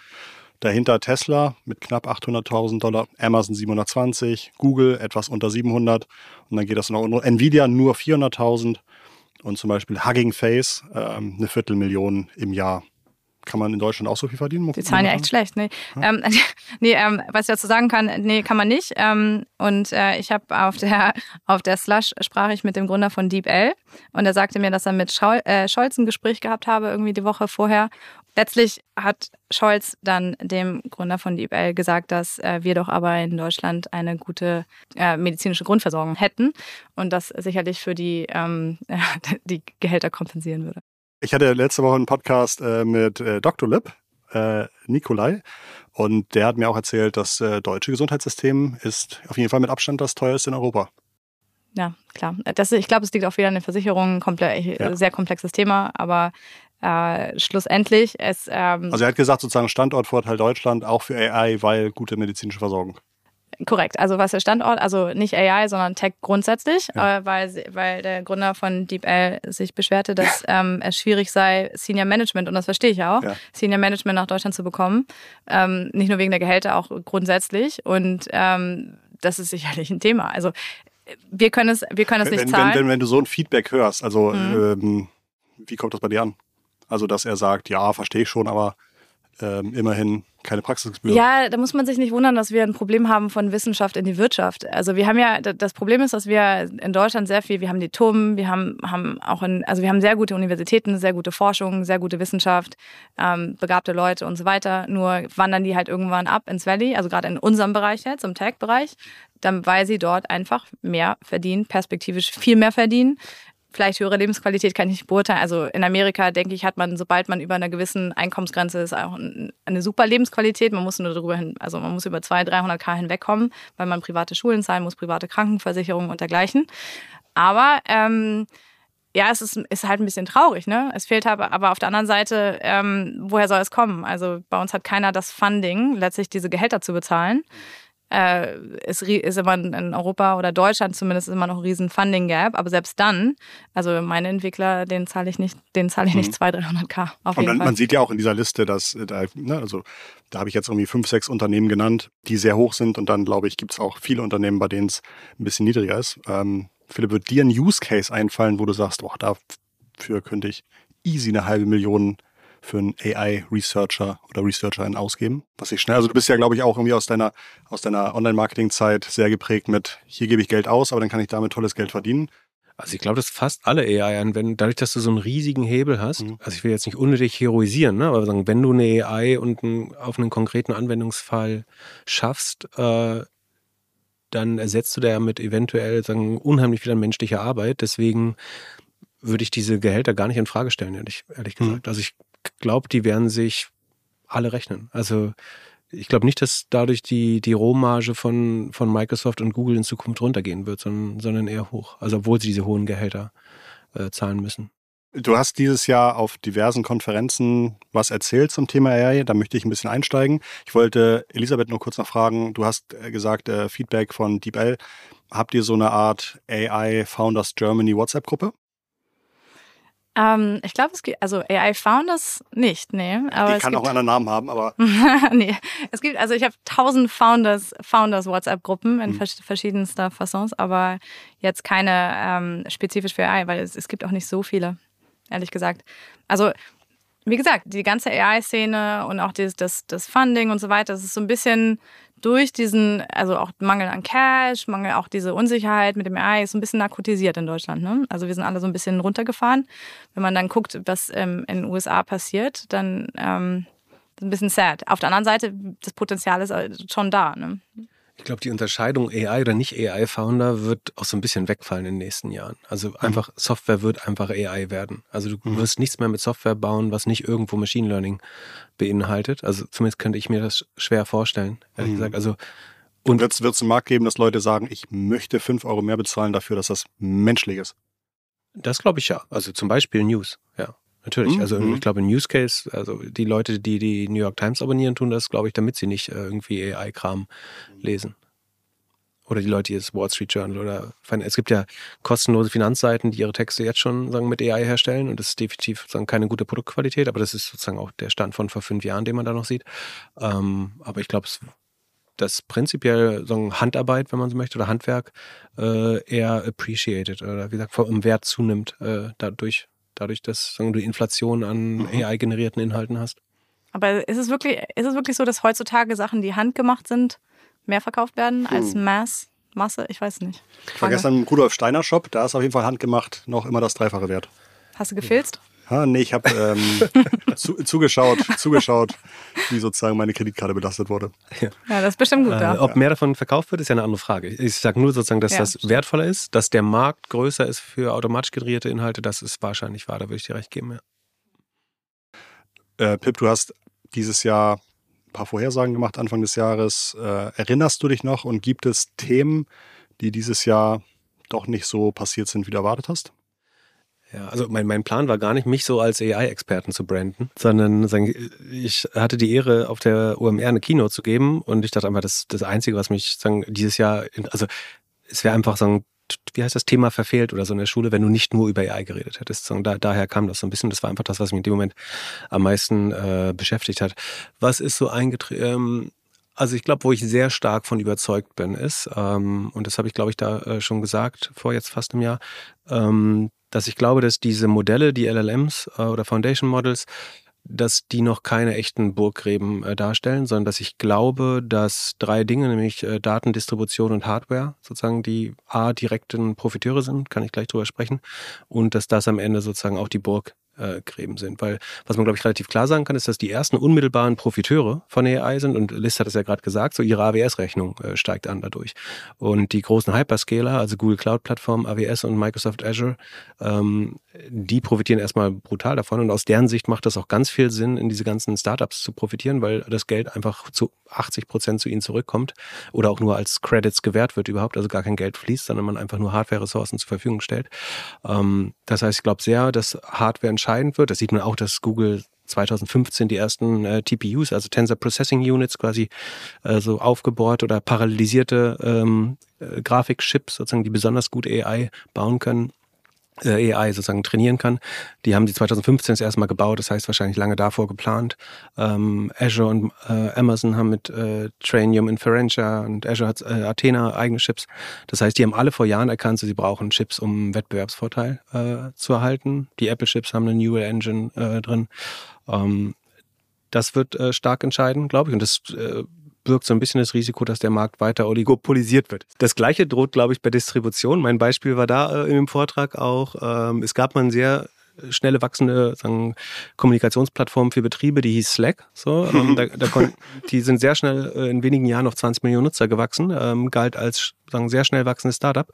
Dahinter Tesla mit knapp 800.000 Dollar, Amazon 720, Google etwas unter 700 und dann geht das noch. Nvidia nur 400.000 und zum Beispiel Hugging Face ähm, eine Viertelmillion im Jahr. Kann man in Deutschland auch so viel verdienen? Die zahlen ja echt schlecht. Nee, ähm, nee ähm, was ich dazu sagen kann, nee, kann man nicht. Ähm, und äh, ich habe auf der, auf der Slush sprach ich mit dem Gründer von DeepL und er sagte mir, dass er mit Schol äh, Scholz ein Gespräch gehabt habe, irgendwie die Woche vorher. Letztlich hat Scholz dann dem Gründer von DeepL gesagt, dass äh, wir doch aber in Deutschland eine gute äh, medizinische Grundversorgung hätten und das sicherlich für die, ähm, die Gehälter kompensieren würde. Ich hatte letzte Woche einen Podcast äh, mit äh, Dr. Lip, äh, Nikolai, und der hat mir auch erzählt, das äh, deutsche Gesundheitssystem ist auf jeden Fall mit Abstand das teuerste in Europa. Ja, klar. Das, ich glaube, es liegt auch wieder an den Versicherungen, komple Ja. sehr komplexes Thema, aber äh, schlussendlich es ähm, Also er hat gesagt, sozusagen Standortvorteil Deutschland auch für AI, weil gute medizinische Versorgung. Korrekt, also was der Standort, also nicht AI, sondern Tech grundsätzlich, Ja. äh, weil, weil der Gründer von DeepL sich beschwerte, dass ähm, es schwierig sei, Senior Management, und das verstehe ich auch, Ja. Senior Management nach Deutschland zu bekommen. Ähm, nicht nur wegen der Gehälter, auch grundsätzlich. Und ähm, das ist sicherlich ein Thema. Also wir können es, wir können es nicht Wenn, wenn, zahlen. wenn, wenn du so ein Feedback hörst, also Mhm. ähm, wie kommt das bei dir an? Also dass er sagt, ja, verstehe ich schon, aber ähm, immerhin keine Praxisgebühr. Ja, da muss man sich nicht wundern, dass wir ein Problem haben von Wissenschaft in die Wirtschaft. Also wir haben ja, das Problem ist, dass wir in Deutschland sehr viel, wir haben die TUM, wir haben, haben auch in, also wir haben sehr gute Universitäten, sehr gute Forschung, sehr gute Wissenschaft, ähm, begabte Leute und so weiter. Nur wandern die halt irgendwann ab ins Valley, also gerade in unserem Bereich jetzt, im Tech-Bereich, dann, weil sie dort einfach mehr verdienen, perspektivisch viel mehr verdienen. Vielleicht höhere Lebensqualität kann ich nicht beurteilen. Also in Amerika, denke ich, hat man, sobald man über einer gewissen Einkommensgrenze ist, auch ein- eine super Lebensqualität. Man muss nur darüber hin, also man muss über 200, 300 K hinwegkommen, weil man private Schulen zahlen muss, private Krankenversicherungen und dergleichen. Aber ähm, ja, es ist, ist halt ein bisschen traurig, ne? Es fehlt aber, aber auf der anderen Seite, ähm, woher soll es kommen? Also bei uns hat keiner das Funding, letztlich diese Gehälter zu bezahlen. Äh, es ri- ist immer in Europa oder Deutschland zumindest immer noch ein riesen Funding Gap, aber selbst dann, also meine Entwickler, den zahle ich nicht, den zahle ich nicht 200, 300 K auf Und jeden man, Fall. man sieht ja auch in dieser Liste, dass äh, da, ne, also da habe ich jetzt irgendwie fünf, sechs Unternehmen genannt, die sehr hoch sind und dann glaube ich, gibt es auch viele Unternehmen, bei denen es ein bisschen niedriger ist. Ähm, Philipp, wird dir ein Use Case einfallen, wo du sagst, boah, dafür könnte ich easy eine halbe Million für einen AI-Researcher oder Researcherin ausgeben? Was ich schnell, also du bist ja, glaube ich, auch irgendwie aus deiner, aus deiner Online-Marketing-Zeit sehr geprägt mit, hier gebe ich Geld aus, aber dann kann ich damit tolles Geld verdienen. Also ich glaube, dass fast alle AI anwenden, dadurch, dass du so einen riesigen Hebel hast. Mhm. Also ich will jetzt nicht unnötig heroisieren, ne? aber sagen, wenn du eine AI und einen, auf einen konkreten Anwendungsfall schaffst, äh, dann ersetzt du damit eventuell sagen, unheimlich viel an menschlicher Arbeit. Deswegen würde ich diese Gehälter gar nicht in Frage stellen, ehrlich, ehrlich Mhm. gesagt. Also ich glaube, die werden sich alle rechnen. Also ich glaube nicht, dass dadurch die, die Rohmarge von, von Microsoft und Google in Zukunft runtergehen wird, sondern, sondern eher hoch. Also obwohl sie diese hohen Gehälter äh, zahlen müssen. Du hast dieses Jahr auf diversen Konferenzen was erzählt zum Thema AI. Da möchte ich ein bisschen einsteigen. Ich wollte Elisabeth nur kurz noch fragen. Du hast äh, gesagt, äh, Feedback von DeepL. Habt ihr so eine Art AI Founders Germany WhatsApp-Gruppe? Ähm, ich glaube, es gibt, also AI Founders nicht, nee. Aber Die kann gibt, auch einen Namen haben, aber nee, es gibt, also ich habe tausend Founders, Founders WhatsApp-Gruppen in Mhm. vers verschiedenster Fassons, aber jetzt keine ähm, spezifisch für AI, weil es, es gibt auch nicht so viele, ehrlich gesagt. Also, wie gesagt, die ganze AI-Szene und auch dieses, das, das Funding und so weiter, das ist so ein bisschen durch diesen, also auch Mangel an Cash, Mangel auch diese Unsicherheit mit dem AI ist so ein bisschen narkotisiert in Deutschland. Ne? Also wir sind alle so ein bisschen runtergefahren. Wenn man dann guckt, was ähm, in den USA passiert, dann ähm, ist ein bisschen sad. Auf der anderen Seite, das Potenzial ist äh, schon da. Ne? Ich glaube, die Unterscheidung AI oder nicht AI-Founder wird auch so ein bisschen wegfallen in den nächsten Jahren. Also einfach Software wird einfach AI werden. Also du Mhm. wirst nichts mehr mit Software bauen, was nicht irgendwo Machine Learning beinhaltet. Also zumindest könnte ich mir das schwer vorstellen, ehrlich Mhm. gesagt. Also Und wird es einen Markt geben, dass Leute sagen, ich möchte 5 Euro mehr bezahlen dafür, dass das menschlich ist? Das glaube ich ja. Also zum Beispiel News, ja. Natürlich. Mhm. Also ich glaube, News Case, also die Leute, die die New York Times abonnieren, tun das, glaube ich, damit sie nicht äh, irgendwie AI-Kram lesen. Oder die Leute, die das Wall Street Journal oder es gibt ja kostenlose Finanzseiten, die ihre Texte jetzt schon sagen, mit AI herstellen und das ist definitiv sozusagen keine gute Produktqualität, aber das ist sozusagen auch der Stand von vor fünf Jahren, den man da noch sieht. Ähm, aber ich glaube, dass prinzipiell so Handarbeit, wenn man so möchte, oder Handwerk äh, eher appreciated oder wie gesagt vom Wert zunimmt äh, dadurch, dadurch, dass sagen, du Inflation an Mhm. AI-generierten Inhalten hast. Aber ist es wirklich, ist es wirklich so, dass heutzutage Sachen, die handgemacht sind, mehr verkauft werden als Hm. Mass, Masse? Ich weiß nicht. Ich war gestern im Rudolf Steiner Shop, da ist auf jeden Fall handgemacht noch immer das Dreifache wert. Hast du gefilzt? Ha, nee, ich habe ähm, zu, zugeschaut, zugeschaut, wie sozusagen meine Kreditkarte belastet wurde. Ja, das ist bestimmt gut Äh, da. ob mehr davon verkauft wird, ist ja eine andere Frage. Ich sage nur sozusagen, dass Ja, das stimmt. wertvoller ist, dass der Markt größer ist für automatisch generierte Inhalte, das ist wahrscheinlich wahr, da würde ich dir recht geben. Ja. Äh, Pip, du hast dieses Jahr ein paar Vorhersagen gemacht, Anfang des Jahres. Äh, erinnerst du dich noch und gibt es Themen, die dieses Jahr doch nicht so passiert sind, wie du erwartet hast? Ja, also mein, mein Plan war gar nicht, mich so als AI-Experten zu branden, sondern ich hatte die Ehre, auf der OMR eine Keynote zu geben und ich dachte einfach, das das Einzige, was mich sagen, dieses Jahr, also es wäre einfach sagen, wie heißt das Thema verfehlt oder so in der Schule, wenn du nicht nur über AI geredet hättest. Sagen, da, daher kam das so ein bisschen. Das war einfach das, was mich in dem Moment am meisten äh, beschäftigt hat. Was ist so eingetreten? Ähm, also ich glaube, wo ich sehr stark von überzeugt bin, ist, ähm, und das habe ich, glaube ich, da äh, schon gesagt, vor jetzt fast einem Jahr, ähm, dass ich glaube, dass diese Modelle, die LLMs äh, oder Foundation Models, dass die noch keine echten Burggräben äh, darstellen, sondern dass ich glaube, dass drei Dinge, nämlich äh, Datendistribution und Hardware, sozusagen die A direkten Profiteure sind, kann ich gleich drüber sprechen, und dass das am Ende sozusagen auch die Burg Gräben sind. Weil was man, glaube ich, relativ klar sagen kann, ist, dass die ersten unmittelbaren Profiteure von AI sind, und Liz hat es ja gerade gesagt, so ihre AWS-Rechnung äh, steigt an dadurch. Und die großen Hyperscaler, also Google Cloud-Plattform, AWS und Microsoft Azure, ähm, die profitieren erstmal brutal davon. Und aus deren Sicht macht das auch ganz viel Sinn, in diese ganzen Startups zu profitieren, weil das Geld einfach zu 80 Prozent zu ihnen zurückkommt oder auch nur als Credits gewährt wird überhaupt, also gar kein Geld fließt, sondern man einfach nur Hardware-Ressourcen zur Verfügung stellt. Ähm, das heißt, ich glaube sehr, dass Hardware entscheidend wird. Das sieht man auch, dass Google 2015 die ersten äh, TPUs, also Tensor Processing Units quasi äh, so aufgebohrt oder parallelisierte ähm, äh, Grafikchips sozusagen, die besonders gut AI bauen können AI sozusagen trainieren kann. Die haben die 2015 das erste Mal gebaut, das heißt wahrscheinlich lange davor geplant. Ähm, Azure und äh, Amazon haben mit äh, Trainium Inferentia und Azure hat äh, Athena eigene Chips. Das heißt, die haben alle vor Jahren erkannt, sie brauchen Chips, um Wettbewerbsvorteil äh, zu erhalten. Die Apple-Chips haben eine Neural Engine äh, drin. Ähm, das wird äh, stark entscheiden, glaube ich. Und das äh, birgt so ein bisschen das Risiko, dass der Markt weiter oligopolisiert wird. Das gleiche droht, glaube ich, bei Distribution. Mein Beispiel war da äh, im Vortrag auch. Ähm, es gab mal ein sehr schnelle wachsende sagen, Kommunikationsplattform für Betriebe, die hieß Slack. So, ähm, da, da kon, die sind sehr schnell äh, in wenigen Jahren auf 20 Millionen Nutzer gewachsen, ähm, galt als sagen, sehr schnell wachsendes Startup.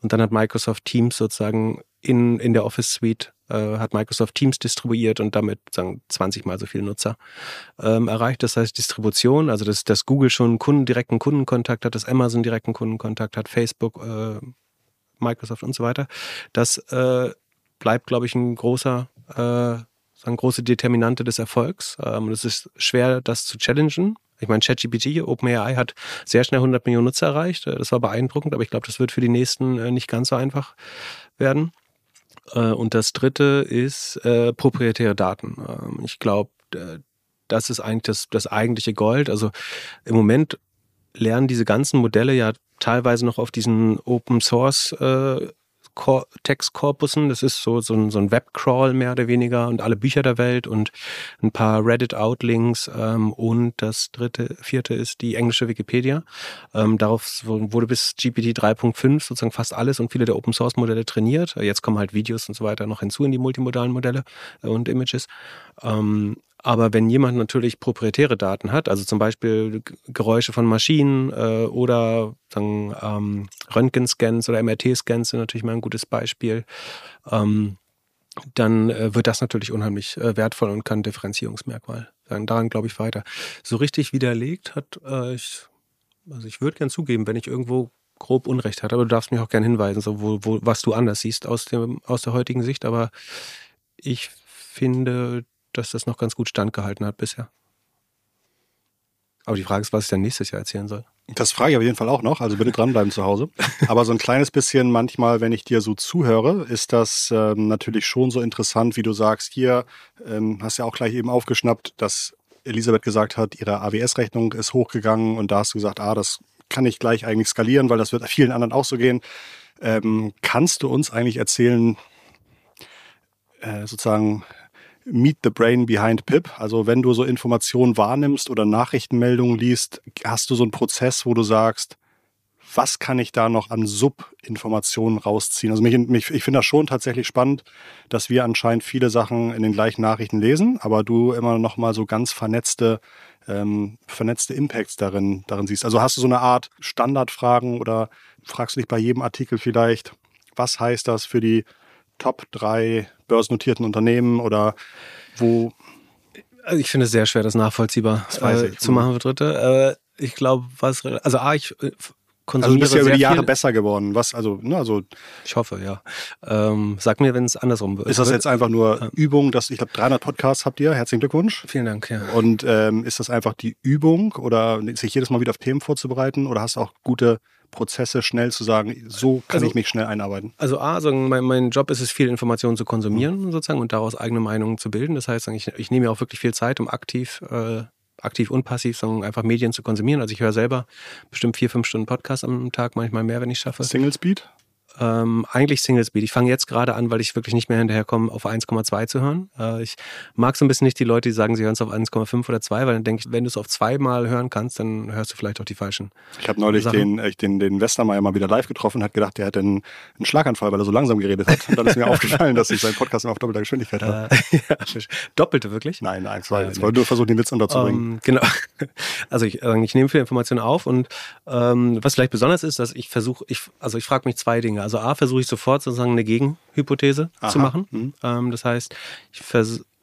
Und dann hat Microsoft Teams sozusagen in, in der Office Suite äh, hat Microsoft Teams distribuiert und damit sagen 20 mal so viele Nutzer ähm, erreicht. Das heißt Distribution, also dass, dass Google schon Kunden, direkten Kundenkontakt hat, dass Amazon direkten Kundenkontakt hat, Facebook, äh, Microsoft und so weiter. Das äh, bleibt, glaube ich, ein großer, äh, eine große Determinante des Erfolgs. Ähm, es ist schwer, das zu challengen. Ich meine, ChatGPT, OpenAI hat sehr schnell 100 Millionen Nutzer erreicht. Äh, Das war beeindruckend, aber ich glaube, das wird für die nächsten äh, nicht ganz so einfach werden. Äh, und das dritte ist äh, proprietäre Daten. Ähm, ich glaube, äh, das ist eigentlich das, das eigentliche Gold. Also im Moment lernen diese ganzen Modelle ja teilweise noch auf diesen Open Source äh, Textkorpussen. Das ist so, so ein, so ein Webcrawl mehr oder weniger und alle Bücher der Welt und ein paar Reddit-Outlinks ähm, und das dritte, vierte ist die englische Wikipedia. Ähm, darauf wurde bis GPT 3.5 sozusagen fast alles und viele der Open Source Modelle trainiert. Jetzt kommen halt Videos und so weiter noch hinzu in die multimodalen Modelle äh, und Images. Ähm, Aber wenn jemand natürlich proprietäre Daten hat, also zum Beispiel Geräusche von Maschinen äh, oder sagen, ähm, Röntgenscans oder MRT-Scans sind natürlich mal ein gutes Beispiel, ähm, dann äh, wird das natürlich unheimlich äh, wertvoll und kann Differenzierungsmerkmal sein. Daran glaube ich weiter. So richtig widerlegt hat, äh, ich, also ich würde gern zugeben, wenn ich irgendwo grob Unrecht hatte, aber du darfst mich auch gern hinweisen, so wo, wo, was du anders siehst aus, dem, aus der heutigen Sicht. Aber ich finde, dass das noch ganz gut standgehalten hat bisher. Aber die Frage ist, was ich dann nächstes Jahr erzählen soll. Das frage ich auf jeden Fall auch noch, also bitte dranbleiben zu Hause. Aber so ein kleines bisschen manchmal, wenn ich dir so zuhöre, ist das ähm, natürlich schon so interessant, wie du sagst, hier ähm, hast ja auch gleich eben aufgeschnappt, dass Elisabeth gesagt hat, ihre AWS-Rechnung ist hochgegangen und da hast du gesagt, ah, das kann ich gleich eigentlich skalieren, weil das wird vielen anderen auch so gehen. Ähm, kannst du uns eigentlich erzählen, äh, sozusagen, Meet the Brain Behind Pip. Also wenn du so Informationen wahrnimmst oder Nachrichtenmeldungen liest, hast du so einen Prozess, wo du sagst, was kann ich da noch an Subinformationen rausziehen? Also mich, mich, ich finde das schon tatsächlich spannend, dass wir anscheinend viele Sachen in den gleichen Nachrichten lesen, aber du immer noch mal so ganz vernetzte, ähm, vernetzte Impacts darin, darin siehst. Also hast du so eine Art Standardfragen oder fragst du dich bei jedem Artikel vielleicht, was heißt das für die Top 3 börsennotierten Unternehmen oder wo? Also ich finde es sehr schwer, das nachvollziehbar das äh, zu machen für Dritte. Äh, ich glaube, was, also A, ich äh, konsumiere Also du bist ja über die Jahre viel. besser geworden. Was, also, ne, also. Ich hoffe, ja. Ähm, sag mir, wenn es andersrum wird. Ist das jetzt einfach nur ähm, Übung, dass, ich glaube, 300 Podcasts habt ihr. Herzlichen Glückwunsch. Vielen Dank, ja. Und ähm, ist das einfach die Übung oder sich jedes Mal wieder auf Themen vorzubereiten oder hast du auch gute Prozesse schnell zu sagen, so kann also, ich mich schnell einarbeiten? Also A, also mein, mein Job ist es, viel Informationen zu konsumieren mhm. sozusagen und daraus eigene Meinungen zu bilden. Das heißt, ich, ich nehme mir auch wirklich viel Zeit, um aktiv, äh, aktiv und passiv, sondern einfach Medien zu konsumieren. Also ich höre selber bestimmt vier, fünf Stunden Podcast am Tag, manchmal mehr, wenn ich schaffe. Single Speed? Ähm, eigentlich Single Speed. Ich fange jetzt gerade an, weil ich wirklich nicht mehr hinterherkomme, auf 1,2 zu hören. Äh, ich mag so ein bisschen nicht die Leute, die sagen, sie hören es auf 1,5 oder 2, weil dann denke ich, wenn du es auf 2 mal hören kannst, dann hörst du vielleicht auch die falschen. Ich habe neulich den, äh, den, den Westermeier mal wieder live getroffen und hat gedacht, der hat einen, einen Schlaganfall, weil er so langsam geredet hat. Und dann ist mir aufgefallen, dass ich seinen Podcast immer auf doppelter Geschwindigkeit habe. Äh, ja, doppelte wirklich? Nein, nein, zwei. Jetzt wollte nur versuchen, den Witz unterzubringen. Um, ähm, genau. Also ich, äh, ich nehme viele Informationen auf und ähm, was vielleicht besonders ist, dass ich versuche, ich, also ich frage mich zwei Dinge. Also A, versuche ich sofort sozusagen eine Gegenhypothese Aha. zu machen. Mhm. Ähm, das heißt, ich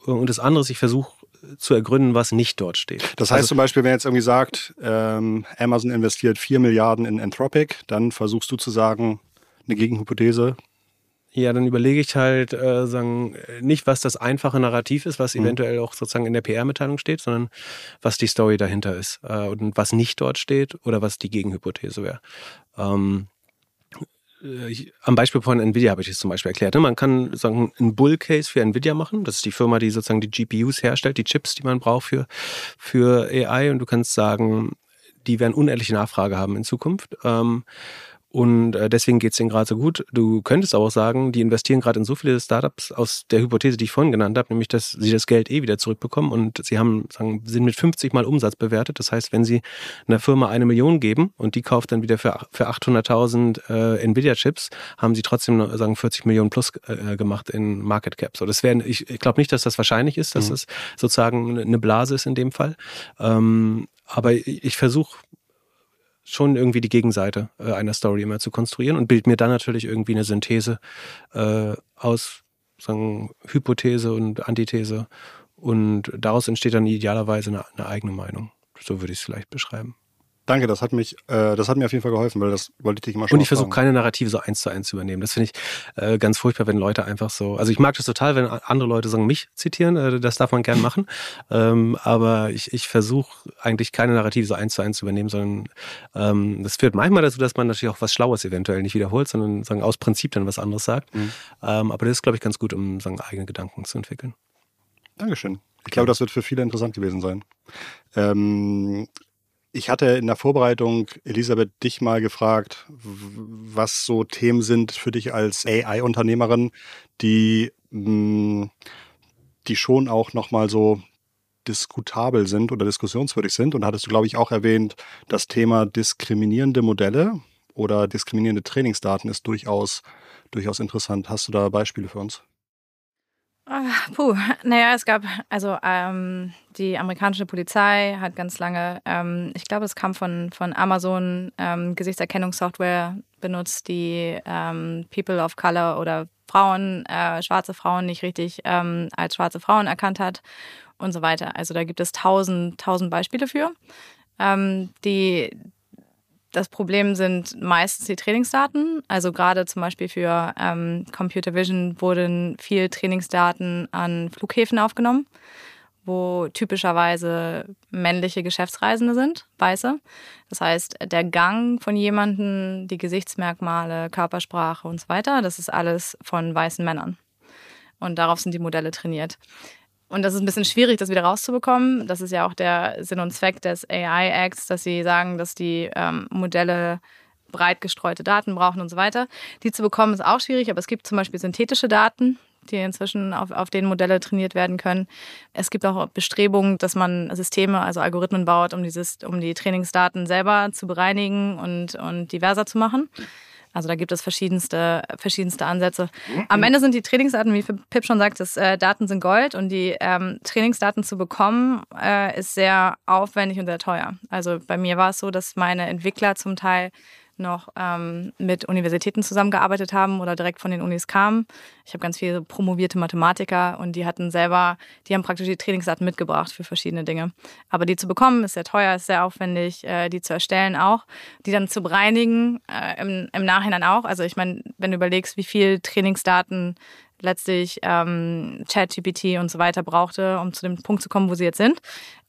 und das andere ist, ich versuche zu ergründen, was nicht dort steht. Das heißt also, zum Beispiel, wenn jetzt irgendwie sagt, ähm, Amazon investiert 4 Milliarden in Anthropic, dann versuchst du zu sagen, eine Gegenhypothese. Ja, dann überlege ich halt äh, sagen, nicht, was das einfache Narrativ ist, was mhm. eventuell auch sozusagen in der PR-Mitteilung steht, sondern was die Story dahinter ist äh, und was nicht dort steht oder was die Gegenhypothese wäre. Ähm, äh, am Beispiel von Nvidia habe ich es zum Beispiel erklärt. Ne? Man kann sagen, einen Bull-Case für Nvidia machen. Das ist die Firma, die sozusagen die GPUs herstellt, die Chips, die man braucht für, für AI. Und du kannst sagen, die werden unendliche Nachfrage haben in Zukunft. Ähm, und äh, deswegen geht es denen gerade so gut. Du könntest auch sagen, die investieren gerade in so viele Startups aus der Hypothese, die ich vorhin genannt habe, nämlich, dass sie das Geld eh wieder zurückbekommen und sie haben, sagen, sind mit 50 Mal Umsatz bewertet. Das heißt, wenn sie einer Firma eine Million geben und die kauft dann wieder für, für 800.000 äh, Nvidia-Chips, haben sie trotzdem sagen 40 Millionen plus äh, gemacht in Market Cap. So, das wäre, ich, ich glaube nicht, dass das wahrscheinlich ist, dass mhm. es sozusagen eine Blase ist in dem Fall. Ähm, aber ich versuche schon irgendwie die Gegenseite äh, einer Story immer zu konstruieren und bild mir dann natürlich irgendwie eine Synthese äh, aus sagen, Hypothese und Antithese und daraus entsteht dann idealerweise eine, eine eigene Meinung. So würde ich es vielleicht beschreiben. Danke, das hat mich, äh, das hat mir auf jeden Fall geholfen, weil das wollte ich dich immer schon Und ich versuche keine Narrative so eins zu eins zu übernehmen. Das finde ich äh, ganz furchtbar, wenn Leute einfach so. Also ich mag das total, wenn andere Leute sagen, mich zitieren, äh, das darf man gern machen. ähm, aber ich, ich versuche eigentlich keine Narrative so eins zu eins zu übernehmen, sondern ähm, das führt manchmal dazu, dass man natürlich auch was Schlaues eventuell nicht wiederholt, sondern sagen aus Prinzip dann was anderes sagt. Mhm. Ähm, aber das ist, glaube ich, ganz gut, um sagen, eigene Gedanken zu entwickeln. Dankeschön. Ich glaube, das wird für viele interessant gewesen sein. Ähm, ich hatte in der Vorbereitung, Elisabeth, dich mal gefragt, was so Themen sind für dich als AI-Unternehmerin, die, mm, die schon auch nochmal so diskutabel sind oder diskussionswürdig sind. Und da hattest du, glaube ich, auch erwähnt, das Thema diskriminierende Modelle oder diskriminierende Trainingsdaten ist durchaus, durchaus interessant. Hast du da Beispiele für uns? Ah, puh, naja, es gab, also ähm, die amerikanische Polizei hat ganz lange, ähm, ich glaube, es kam von, von Amazon, ähm, Gesichtserkennungssoftware benutzt, die ähm, People of Color oder Frauen, äh, schwarze Frauen nicht richtig ähm, als schwarze Frauen erkannt hat und so weiter. Also da gibt es tausend, tausend Beispiele für. Ähm, die, das Problem sind meistens die Trainingsdaten. Also gerade zum Beispiel für ähm, Computer Vision wurden viel Trainingsdaten an Flughäfen aufgenommen, wo typischerweise männliche Geschäftsreisende sind, weiße. Das heißt, der Gang von jemandem, die Gesichtsmerkmale, Körpersprache und so weiter, das ist alles von weißen Männern. Und darauf sind die Modelle trainiert. Und das ist ein bisschen schwierig, das wieder rauszubekommen. Das ist ja auch der Sinn und Zweck des AI Acts, dass sie sagen, dass die ähm, Modelle breit gestreute Daten brauchen und so weiter. Die zu bekommen ist auch schwierig, aber es gibt zum Beispiel synthetische Daten, die inzwischen auf, auf denen Modelle trainiert werden können. Es gibt auch Bestrebungen, dass man Systeme, also Algorithmen baut, um, dieses, um die Trainingsdaten selber zu bereinigen und, und diverser zu machen. Also da gibt es verschiedenste, verschiedenste Ansätze. Am Ende sind die Trainingsdaten, wie Pip schon sagt, das, äh, Daten sind Gold und die ähm, Trainingsdaten zu bekommen äh, ist sehr aufwendig und sehr teuer. Also bei mir war es so, dass meine Entwickler zum Teil noch ähm, mit Universitäten zusammengearbeitet haben oder direkt von den Unis kamen. Ich habe ganz viele promovierte Mathematiker und die hatten selber, die haben praktisch die Trainingsdaten mitgebracht für verschiedene Dinge. Aber die zu bekommen ist sehr teuer, ist sehr aufwendig, äh, die zu erstellen auch, die dann zu bereinigen äh, im, im Nachhinein auch. Also ich meine, wenn du überlegst, wie viel Trainingsdaten letztlich ähm, ChatGPT und so weiter brauchte, um zu dem Punkt zu kommen, wo sie jetzt sind.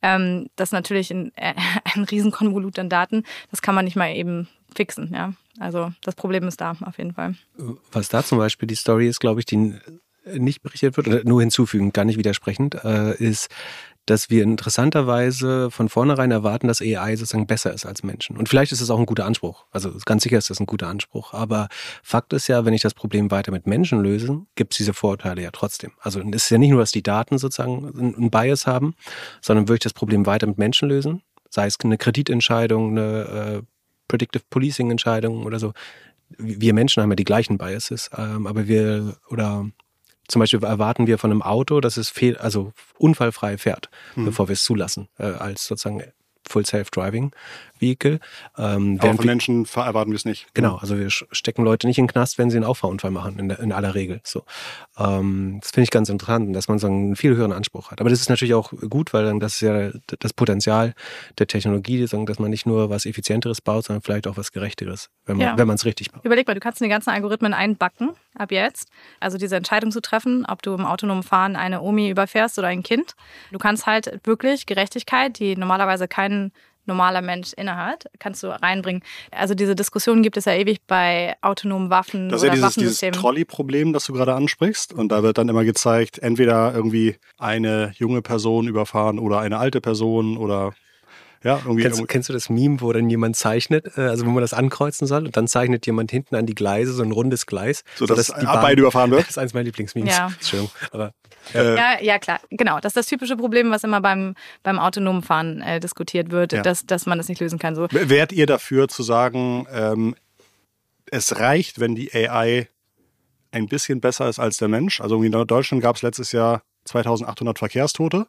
Ähm, das ist natürlich ein, äh, ein Riesenkonvolut an Daten. Das kann man nicht mal eben fixen. Ja. Also das Problem ist da auf jeden Fall. Was da zum Beispiel die Story ist, glaube ich, die nicht berichtet wird, oder nur hinzufügen, gar nicht widersprechend, äh, ist, dass wir interessanterweise von vornherein erwarten, dass AI sozusagen besser ist als Menschen. Und vielleicht ist es auch ein guter Anspruch. Also ganz sicher ist das ein guter Anspruch. Aber Fakt ist ja, wenn ich das Problem weiter mit Menschen löse, gibt es diese Vorteile ja trotzdem. Also es ist ja nicht nur, dass die Daten sozusagen einen Bias haben, sondern würde ich das Problem weiter mit Menschen lösen, sei es eine Kreditentscheidung, eine äh, Predictive Policing Entscheidungen oder so. Wir Menschen haben ja die gleichen Biases, ähm, aber wir oder zum Beispiel erwarten wir von einem Auto, dass es fehl, also unfallfrei fährt, mhm. bevor wir es zulassen, äh, als sozusagen Full Self-Driving Vehicle. Ähm, Aber von Menschen erwarten wir es nicht. Genau, also wir stecken Leute nicht in den Knast, wenn sie einen Auffahrunfall machen, in, der, in aller Regel. So, ähm, Das finde ich ganz interessant, dass man so einen viel höheren Anspruch hat. Aber das ist natürlich auch gut, weil dann das ist ja das Potenzial der Technologie, dass man nicht nur was Effizienteres baut, sondern vielleicht auch was Gerechteres, wenn man ja. es richtig baut. Überleg mal, du kannst die ganzen Algorithmen einbacken ab jetzt. Also diese Entscheidung zu treffen, ob du im autonomen Fahren eine Omi überfährst oder ein Kind. Du kannst halt wirklich Gerechtigkeit, die normalerweise keinen normaler Mensch innehat, kannst du reinbringen. Also diese Diskussion gibt es ja ewig bei autonomen Waffen das ist oder ja dieses, dieses Trolley-Problem, das du gerade ansprichst. Und da wird dann immer gezeigt, entweder irgendwie eine junge Person überfahren oder eine alte Person oder ja, irgendwie kennst, irgendwie. kennst du das Meme, wo dann jemand zeichnet, äh, also wo man das ankreuzen soll und dann zeichnet jemand hinten an die Gleise so ein rundes Gleis, so dass, dass die beide überfahren wird? Das ist eines meiner Lieblingsmemes. Ja. Entschuldigung, aber äh, ja, ja, klar. Genau. Das ist das typische Problem, was immer beim, beim autonomen Fahren äh, diskutiert wird, ja. dass, dass man das nicht lösen kann. So. Wärt ihr dafür zu sagen, ähm, es reicht, wenn die AI ein bisschen besser ist als der Mensch? Also in Deutschland gab es letztes Jahr 2800 Verkehrstote.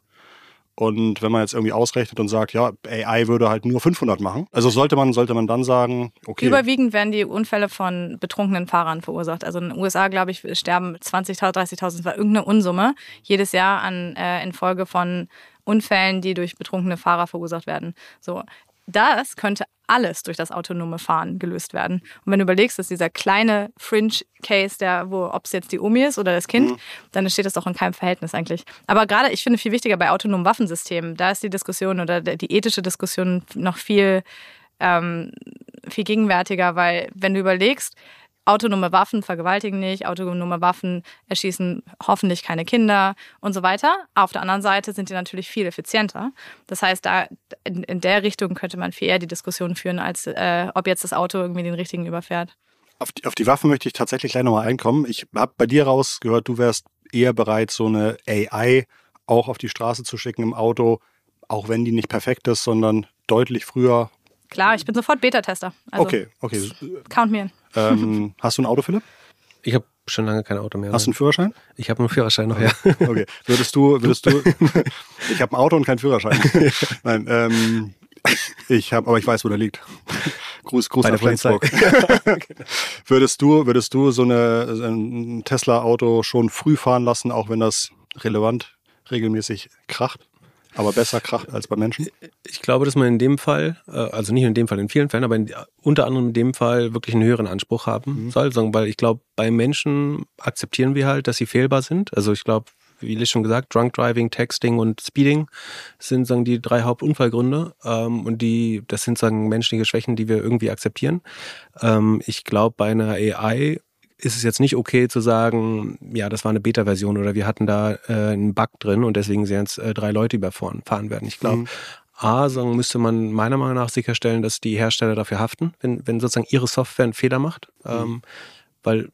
Und wenn man jetzt irgendwie ausrechnet und sagt, ja, AI würde halt nur 500 machen, also sollte man, sollte man dann sagen, okay. Überwiegend werden die Unfälle von betrunkenen Fahrern verursacht. Also in den USA, glaube ich, sterben 20.000, 30.000, war irgendeine Unsumme jedes Jahr an, äh, infolge von Unfällen, die durch betrunkene Fahrer verursacht werden. So, das könnte alles durch das autonome Fahren gelöst werden. Und wenn du überlegst, dass dieser kleine Fringe-Case, der, wo, ob es jetzt die Omi ist oder das Kind, mhm. dann steht das doch in keinem Verhältnis eigentlich. Aber gerade, ich finde viel wichtiger bei autonomen Waffensystemen, da ist die Diskussion oder die ethische Diskussion noch viel, ähm, viel gegenwärtiger, weil wenn du überlegst, autonome Waffen vergewaltigen nicht, autonome Waffen erschießen hoffentlich keine Kinder und so weiter. Auf der anderen Seite sind die natürlich viel effizienter. Das heißt, da in, in der Richtung könnte man viel eher die Diskussion führen, als äh, ob jetzt das Auto irgendwie den richtigen überfährt. Auf die, auf die Waffen möchte ich tatsächlich gleich nochmal einkommen. Ich habe bei dir rausgehört, du wärst eher bereit, so eine AI auch auf die Straße zu schicken im Auto, auch wenn die nicht perfekt ist, sondern deutlich früher. Klar, ich bin sofort Beta-Tester. Also okay, okay. Count me in. Ähm, hast du ein Auto, Philipp? Ich habe schon lange kein Auto mehr. Hast du einen Führerschein? Ich habe einen Führerschein noch, ja. Okay. Würdest du, würdest du, ich habe ein Auto und keinen Führerschein. Nein, ähm, ich habe, aber ich weiß, wo der liegt. Gruß, Gruß nach. Flensburg. würdest du, würdest du so eine, so ein Tesla-Auto schon früh fahren lassen, auch wenn das relevant regelmäßig kracht? Aber besser kracht als bei Menschen? Ich glaube, dass man in dem Fall, äh, also nicht in dem Fall, in vielen Fällen, aber in, unter anderem in dem Fall wirklich einen höheren Anspruch haben Mhm. soll, weil ich glaube, bei Menschen akzeptieren wir halt, dass sie fehlbar sind. Also ich glaube, wie Liz schon gesagt, Drunk Driving, Texting und Speeding sind sagen die drei Hauptunfallgründe ähm, und die, das sind sagen menschliche Schwächen, die wir irgendwie akzeptieren. Ähm, ich glaube, bei einer AI ist es jetzt nicht okay zu sagen, ja, das war eine Beta-Version oder wir hatten da äh, einen Bug drin und deswegen sind jetzt äh, drei Leute überfahren fahren werden. Ich glaube, Mhm. A, sagen, müsste man meiner Meinung nach sicherstellen, dass die Hersteller dafür haften, wenn, wenn sozusagen ihre Software einen Fehler macht. Ähm, weil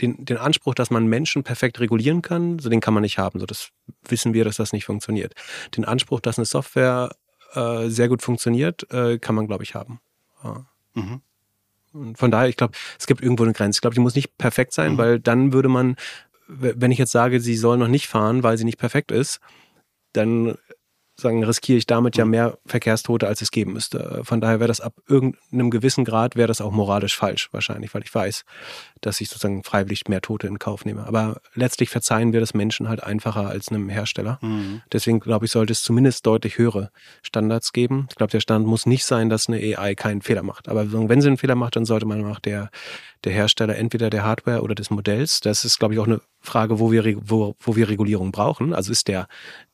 den, den Anspruch, dass man Menschen perfekt regulieren kann, so den kann man nicht haben. So das wissen wir, dass das nicht funktioniert. Den Anspruch, dass eine Software äh, sehr gut funktioniert, äh, kann man, glaube ich, haben. Ja. Mhm. Und von daher, ich glaube, es gibt irgendwo eine Grenze. Ich glaube, die muss nicht perfekt sein, Mhm. weil dann würde man, wenn ich jetzt sage, sie soll noch nicht fahren, weil sie nicht perfekt ist, dann sagen, riskiere ich damit ja Mhm. mehr Verkehrstote, als es geben müsste. Von daher wäre das ab irgendeinem gewissen Grad, wäre das auch moralisch falsch wahrscheinlich, weil ich weiß, dass ich sozusagen freiwillig mehr Tote in Kauf nehme. Aber letztlich verzeihen wir das Menschen halt einfacher als einem Hersteller. Mhm. Deswegen glaube ich, sollte es zumindest deutlich höhere Standards geben. Ich glaube, der Standard muss nicht sein, dass eine AI keinen Fehler macht. Aber wenn sie einen Fehler macht, dann sollte man auch der, der Hersteller entweder der Hardware oder des Modells. Das ist, glaube ich, auch eine Frage, wo wir, wo, wo wir Regulierung brauchen. Also ist der,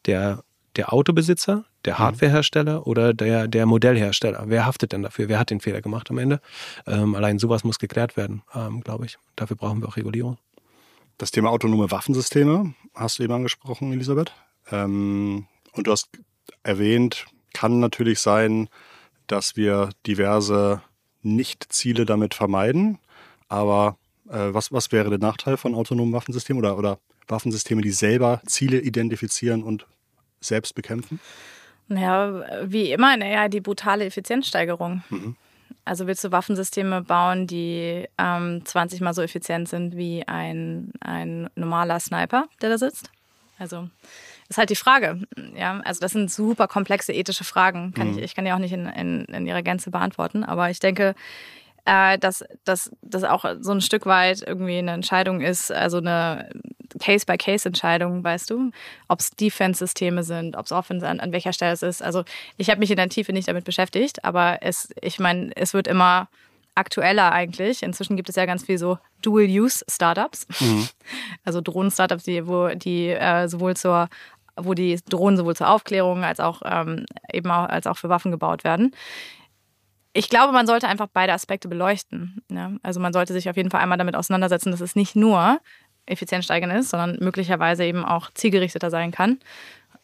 der, der Autobesitzer, der Hardwarehersteller oder der, der Modellhersteller? Wer haftet denn dafür? Wer hat den Fehler gemacht am Ende? Ähm, allein sowas muss geklärt werden, ähm, glaube ich. Dafür brauchen wir auch Regulierung. Das Thema autonome Waffensysteme hast du eben angesprochen, Elisabeth. Ähm, und du hast erwähnt, kann natürlich sein, dass wir diverse Nicht-Ziele damit vermeiden. Aber äh, was, was wäre der Nachteil von autonomen Waffensystemen oder, oder Waffensysteme, die selber Ziele identifizieren und selbst bekämpfen? Ja, wie immer in AI die brutale Effizienzsteigerung. Mhm. Also willst du Waffensysteme bauen, die ähm, 20 mal so effizient sind wie ein, ein normaler Sniper, der da sitzt? Also ist halt die Frage. Ja, also das sind super komplexe ethische Fragen. Kann Mhm. ich, ich kann die auch nicht in, in, in ihrer Gänze beantworten, aber ich denke, äh, dass, das auch so ein Stück weit irgendwie eine Entscheidung ist, also eine Case-by-Case-Entscheidung, weißt du, ob es Defense-Systeme sind, ob es Offense, an, an welcher Stelle es ist. Also ich habe mich in der Tiefe nicht damit beschäftigt, aber es, ich meine, es wird immer aktueller eigentlich. Inzwischen gibt es ja ganz viel so Dual-Use-Startups, also Drohnen-Startups, die, wo die äh, sowohl zur wo die Drohnen sowohl zur Aufklärung als auch ähm, eben auch, als auch für Waffen gebaut werden ich glaube, man sollte einfach beide Aspekte beleuchten. Ja? Also man sollte sich auf jeden Fall einmal damit auseinandersetzen, dass es nicht nur effizienzsteigernd ist, sondern möglicherweise eben auch zielgerichteter sein kann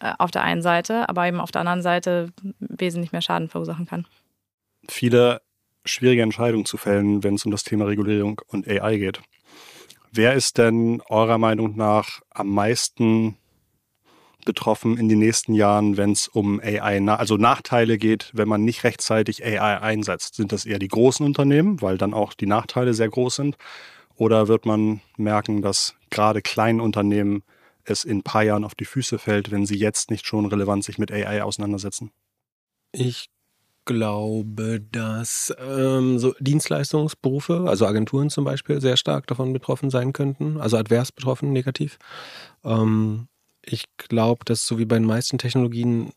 äh, auf der einen Seite, aber eben auf der anderen Seite wesentlich mehr Schaden verursachen kann. Viele schwierige Entscheidungen zu fällen, wenn es um das Thema Regulierung und AI geht. Wer ist denn eurer Meinung nach am meisten betroffen in den nächsten Jahren, wenn es um AI, also Nachteile geht, wenn man nicht rechtzeitig AI einsetzt? Sind das eher die großen Unternehmen, weil dann auch die Nachteile sehr groß sind? Oder wird man merken, dass gerade kleinen Unternehmen es in ein paar Jahren auf die Füße fällt, wenn sie jetzt nicht schon relevant sich mit AI auseinandersetzen? Ich glaube, dass ähm, so Dienstleistungsberufe, also Agenturen zum Beispiel, sehr stark davon betroffen sein könnten, also advers betroffen, negativ. Ähm, ich glaube, dass so wie bei den meisten Technologien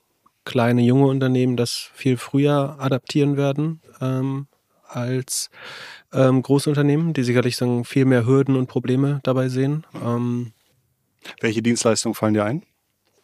kleine, junge Unternehmen das viel früher adaptieren werden ähm, als ähm, große Unternehmen, die sicherlich sagen, viel mehr Hürden und Probleme dabei sehen. Ähm, Welche Dienstleistungen fallen dir ein?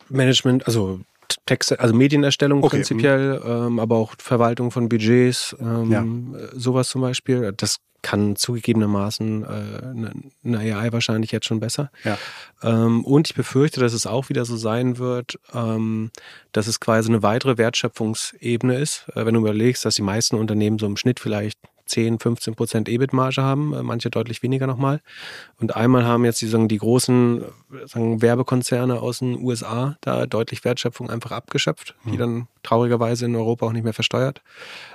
Management, also Texte, also Medienerstellung Okay, prinzipiell, ähm, aber auch Verwaltung von Budgets, ähm, äh, sowas zum Beispiel. Das kann zugegebenermaßen äh, eine, AI wahrscheinlich jetzt schon besser. Ja. Ähm, und ich befürchte, dass es auch wieder so sein wird, ähm, dass es quasi eine weitere Wertschöpfungsebene ist. Äh, wenn du überlegst, dass die meisten Unternehmen so im Schnitt vielleicht 10, 15 Prozent EBIT-Marge haben, äh, manche deutlich weniger nochmal. Und einmal haben jetzt die, sagen, die großen äh, sagen, Werbekonzerne aus den USA da deutlich Wertschöpfung einfach abgeschöpft, die dann traurigerweise in Europa auch nicht mehr versteuert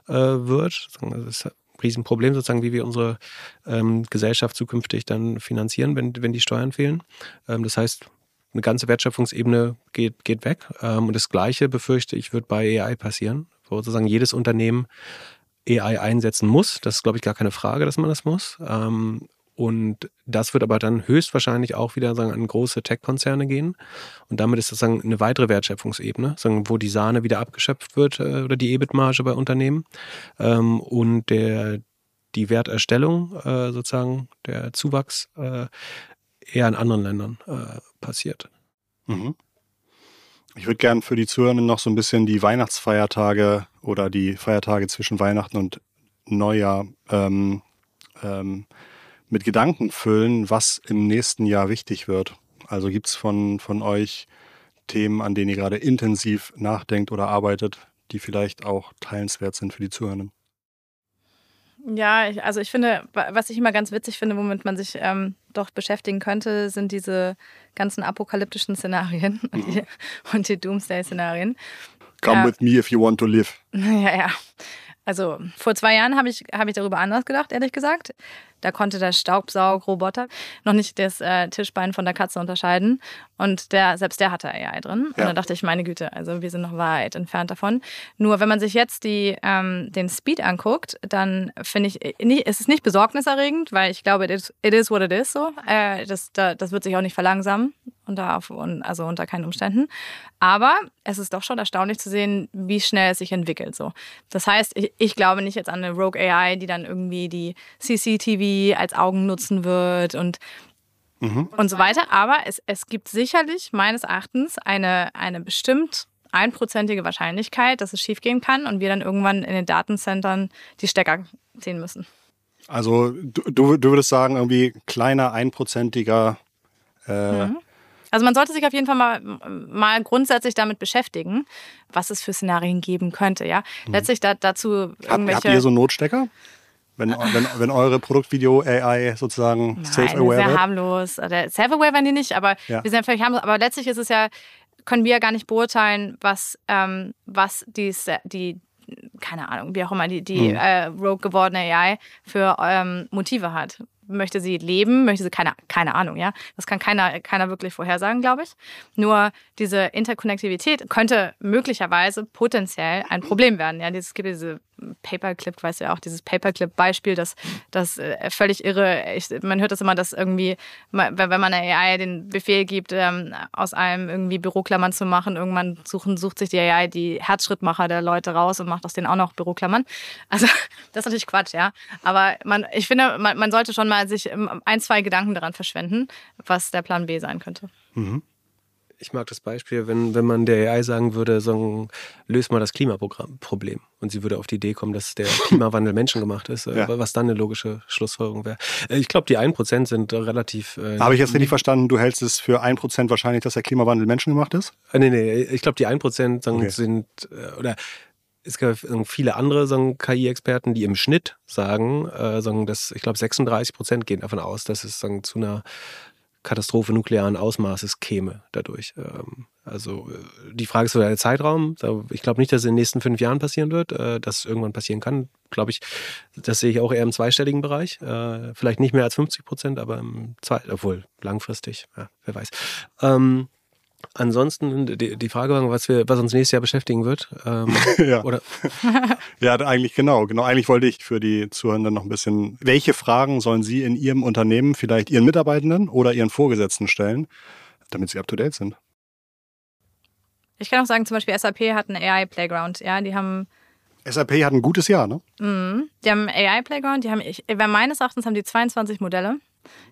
äh, wird. Das ist Riesenproblem sozusagen, wie wir unsere ähm, Gesellschaft zukünftig dann finanzieren, wenn, wenn die Steuern fehlen. Ähm, das heißt, eine ganze Wertschöpfungsebene geht, geht weg. Ähm, und das Gleiche befürchte ich, wird bei AI passieren, wo sozusagen jedes Unternehmen AI einsetzen muss. Das ist, glaube ich, gar keine Frage, dass man das muss. Ähm, und das wird aber dann höchstwahrscheinlich auch wieder sagen, an große Tech-Konzerne gehen. Und damit ist das sagen, eine weitere Wertschöpfungsebene, sagen, wo die Sahne wieder abgeschöpft wird äh, oder die EBIT-Marge bei Unternehmen. Ähm, und der, die Werterstellung, äh, sozusagen, der Zuwachs äh, eher in anderen Ländern passiert. Mhm. Ich würde gerne für die Zuhörenden noch so ein bisschen die Weihnachtsfeiertage oder die Feiertage zwischen Weihnachten und Neujahr ähm, ähm, mit Gedanken füllen, was im nächsten Jahr wichtig wird. Also gibt es von, von euch Themen, an denen ihr gerade intensiv nachdenkt oder arbeitet, die vielleicht auch teilenswert sind für die Zuhörenden? Ja, ich, also ich finde, was ich immer ganz witzig finde, womit man sich ähm, doch beschäftigen könnte, sind diese ganzen apokalyptischen Szenarien mhm. und die, und die Doomsday-Szenarien. Come ja. with me if you want to live. Ja, ja. Also vor zwei Jahren habe ich, hab ich darüber anders gedacht, ehrlich gesagt. Da konnte der Staubsaugroboter noch nicht das äh, Tischbein von der Katze unterscheiden. Und der, selbst der hatte AI drin. Und da dachte ich, meine Güte, also wir sind noch weit entfernt davon. Nur wenn man sich jetzt die, ähm, den Speed anguckt, dann finde ich, äh, nicht, es ist nicht besorgniserregend, weil ich glaube, it is, it is what it is so. Äh, das, da, das wird sich auch nicht verlangsamen unter, also unter keinen Umständen. Aber es ist doch schon erstaunlich zu sehen, wie schnell es sich entwickelt. So. Das heißt, ich, ich glaube nicht jetzt an eine Rogue AI, die dann irgendwie die CCTV als Augen nutzen wird und mhm. und so weiter. Aber es, es gibt sicherlich meines Erachtens eine, eine bestimmt einprozentige Wahrscheinlichkeit, dass es schiefgehen kann und wir dann irgendwann in den Datencentern die Stecker ziehen müssen. Also du, du würdest sagen, irgendwie kleiner einprozentiger äh, mhm. Also man sollte sich auf jeden Fall mal, mal grundsätzlich damit beschäftigen, was es für Szenarien geben könnte. Ja, mhm. letztlich da, dazu irgendwelche. Habt, habt ihr so Notstecker? Wenn, wenn, wenn eure Produktvideo AI sozusagen self-aware wird? sehr harmlos. Self-aware werden die nicht, aber ja. wir sind völlig harmlos. Aber letztlich ist es ja, können wir ja gar nicht beurteilen, was, ähm, was die, die, keine Ahnung, wie auch immer, die, die hm. äh, rogue gewordene AI für ähm, Motive hat möchte sie leben, möchte sie keine, keine Ahnung, ja. Das kann keiner, keiner wirklich vorhersagen, glaube ich. Nur diese Interkonnektivität könnte möglicherweise potenziell ein Problem werden. Ja, es gibt diese Paperclip, weißt du ja auch, dieses Paperclip-Beispiel, das, das äh, völlig irre, ich, man hört das immer, dass irgendwie, wenn man einer AI den Befehl gibt, ähm, aus einem irgendwie Büroklammern zu machen, irgendwann suchen, sucht sich die AI die Herzschrittmacher der Leute raus und macht aus denen auch noch Büroklammern. Also, das ist natürlich Quatsch, ja. Aber man, ich finde, man, man sollte schon mal sich ein, zwei Gedanken daran verschwenden, was der Plan B sein könnte. Mhm ich mag das Beispiel, wenn, wenn man der AI sagen würde, so, löst mal das Klimaproblem. Und sie würde auf die Idee kommen, dass der Klimawandel menschengemacht ist, äh, ja. was dann eine logische Schlussfolgerung wäre. Äh, ich glaube, die 1% sind relativ. Äh, Habe ich jetzt richtig verstanden, du hältst es für 1% wahrscheinlich, dass der Klimawandel menschengemacht ist? Äh, nee, nee, ich glaube, die 1% sagen, okay. sind, äh, oder es gibt viele andere KI-Experten, die im Schnitt sagen, äh, sagen dass ich glaube 36 Prozent gehen davon aus, dass es sagen, zu einer Katastrophe nuklearen Ausmaßes käme dadurch. Ähm, also äh, die Frage ist so der Zeitraum. Ich glaube nicht, dass es in den nächsten fünf Jahren passieren wird. Äh, dass es irgendwann passieren kann, glaube ich, das sehe ich auch eher im zweistelligen Bereich. Äh, vielleicht nicht mehr als 50 Prozent, aber im zwei, obwohl langfristig, ja, wer weiß. Ähm, Ansonsten die, die Frage war, was, wir, was uns nächstes Jahr beschäftigen wird. Ähm, ja. Oder? ja, eigentlich genau. Genau, eigentlich wollte ich für die Zuhörenden noch ein bisschen, welche Fragen sollen Sie in Ihrem Unternehmen vielleicht Ihren Mitarbeitenden oder Ihren Vorgesetzten stellen, damit sie up to date sind? Ich kann auch sagen, zum Beispiel SAP hat einen AI Playground. Ja, die haben SAP hat ein gutes Jahr, ne? Mhm. Die haben einen AI Playground. Die haben, ich, meines Erachtens haben die 22 Modelle.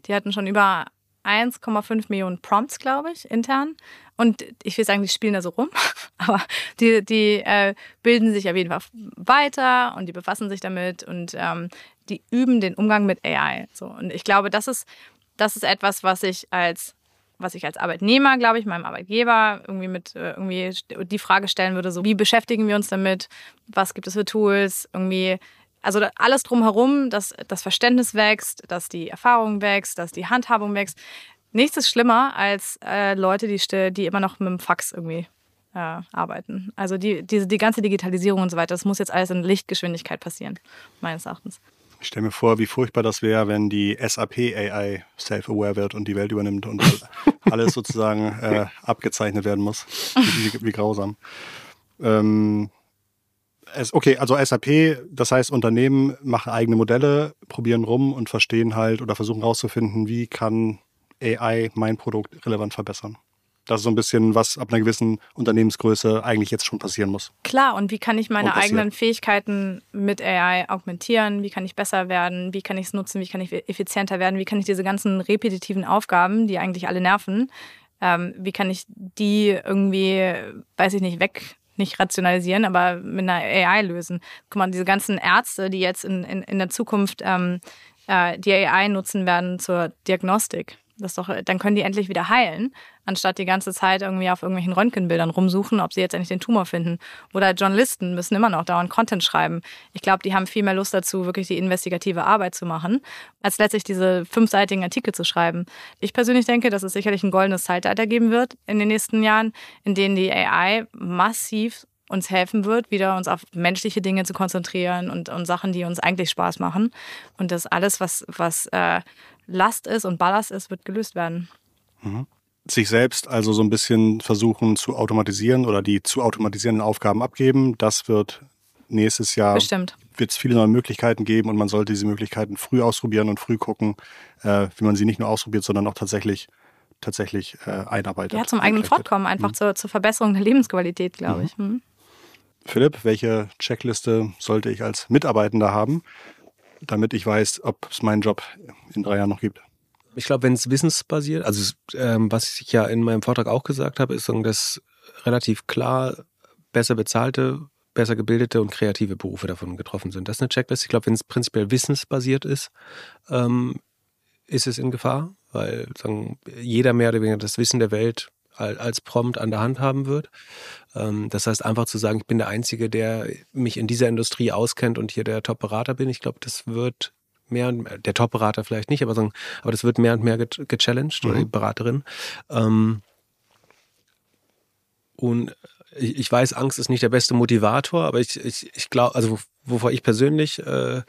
Die hatten schon über 1,5 Millionen Prompts, glaube ich, intern. Und ich will sagen, die spielen da so rum, aber die, die äh, bilden sich auf jeden Fall weiter und die befassen sich damit und ähm, die üben den Umgang mit AI. So. Und ich glaube, das ist, das ist etwas, was ich als was ich als Arbeitnehmer, glaube ich, meinem Arbeitgeber irgendwie mit äh, irgendwie die Frage stellen würde, so wie beschäftigen wir uns damit? Was gibt es für Tools? Irgendwie also alles drumherum, dass das Verständnis wächst, dass die Erfahrung wächst, dass die Handhabung wächst. Nichts ist schlimmer als äh, Leute, die, die immer noch mit dem Fax irgendwie äh, arbeiten. Also die, diese, die ganze Digitalisierung und so weiter, das muss jetzt alles in Lichtgeschwindigkeit passieren, meines Erachtens. Ich stelle mir vor, wie furchtbar das wäre, wenn die SAP AI self-aware wird und die Welt übernimmt und alles sozusagen äh, abgezeichnet werden muss. Wie, wie, wie grausam. Ähm, okay, also SAP, das heißt, Unternehmen machen eigene Modelle, probieren rum und verstehen halt oder versuchen herauszufinden, wie kann AI mein Produkt relevant verbessern. Das ist so ein bisschen, was ab einer gewissen Unternehmensgröße eigentlich jetzt schon passieren muss. Klar, und wie kann ich meine eigenen Fähigkeiten mit AI augmentieren? Wie kann ich besser werden? Wie kann ich es nutzen? Wie kann ich effizienter werden? Wie kann ich diese ganzen repetitiven Aufgaben, die eigentlich alle nerven, ähm, wie kann ich die irgendwie, weiß ich nicht, weg nicht rationalisieren, aber mit einer AI lösen. Guck mal, diese ganzen Ärzte, die jetzt in, in, in der Zukunft ähm, äh, die AI nutzen werden zur Diagnostik. Das doch, dann können die endlich wieder heilen, anstatt die ganze Zeit irgendwie auf irgendwelchen Röntgenbildern rumsuchen, ob sie jetzt endlich den Tumor finden. Oder Journalisten müssen immer noch dauernd Content schreiben. Ich glaube, die haben viel mehr Lust dazu, wirklich die investigative Arbeit zu machen, als letztlich diese fünfseitigen Artikel zu schreiben. Ich persönlich denke, dass es sicherlich ein goldenes Zeitalter geben wird in den nächsten Jahren, in denen die AI massiv uns helfen wird, wieder uns auf menschliche Dinge zu konzentrieren und, und Sachen, die uns eigentlich Spaß machen. Und das alles, was, was äh, Last ist und Ballast ist, wird gelöst werden. Mhm. Sich selbst also so ein bisschen versuchen zu automatisieren oder die zu automatisierenden Aufgaben abgeben, das wird nächstes Jahr Bestimmt. wird es viele neue Möglichkeiten geben und man sollte diese Möglichkeiten früh ausprobieren und früh gucken, äh, wie man sie nicht nur ausprobiert, sondern auch tatsächlich tatsächlich äh, einarbeitet. Ja, zum eigenen Fortkommen, einfach mhm. zur, zur, Verbesserung der Lebensqualität, glaube mhm. ich. Mhm. Philipp, welche Checkliste sollte ich als Mitarbeitender haben, damit ich weiß, ob es meinen Job in drei Jahren noch gibt? Ich glaube, wenn es wissensbasiert, also ähm, was ich ja in meinem Vortrag auch gesagt habe, ist, dass relativ klar besser bezahlte, besser gebildete und kreative Berufe davon getroffen sind. Das ist eine Checkliste. Ich glaube, wenn es prinzipiell wissensbasiert ist, ähm, ist es in Gefahr, weil sagen, jeder mehr oder weniger das Wissen der Welt als Prompt an der Hand haben wird. Ähm, das heißt, einfach zu sagen, ich bin der Einzige, der mich in dieser Industrie auskennt und hier der Top-Berater bin, ich glaube, das wird mehr und mehr, der Top-Berater vielleicht nicht, aber, sagen, aber das wird mehr und mehr gechallenged, mhm. oder die Beraterin. Ähm, und ich, weiß, Angst ist nicht der beste Motivator, aber ich, ich, ich glaube, also wovor ich persönlich äh,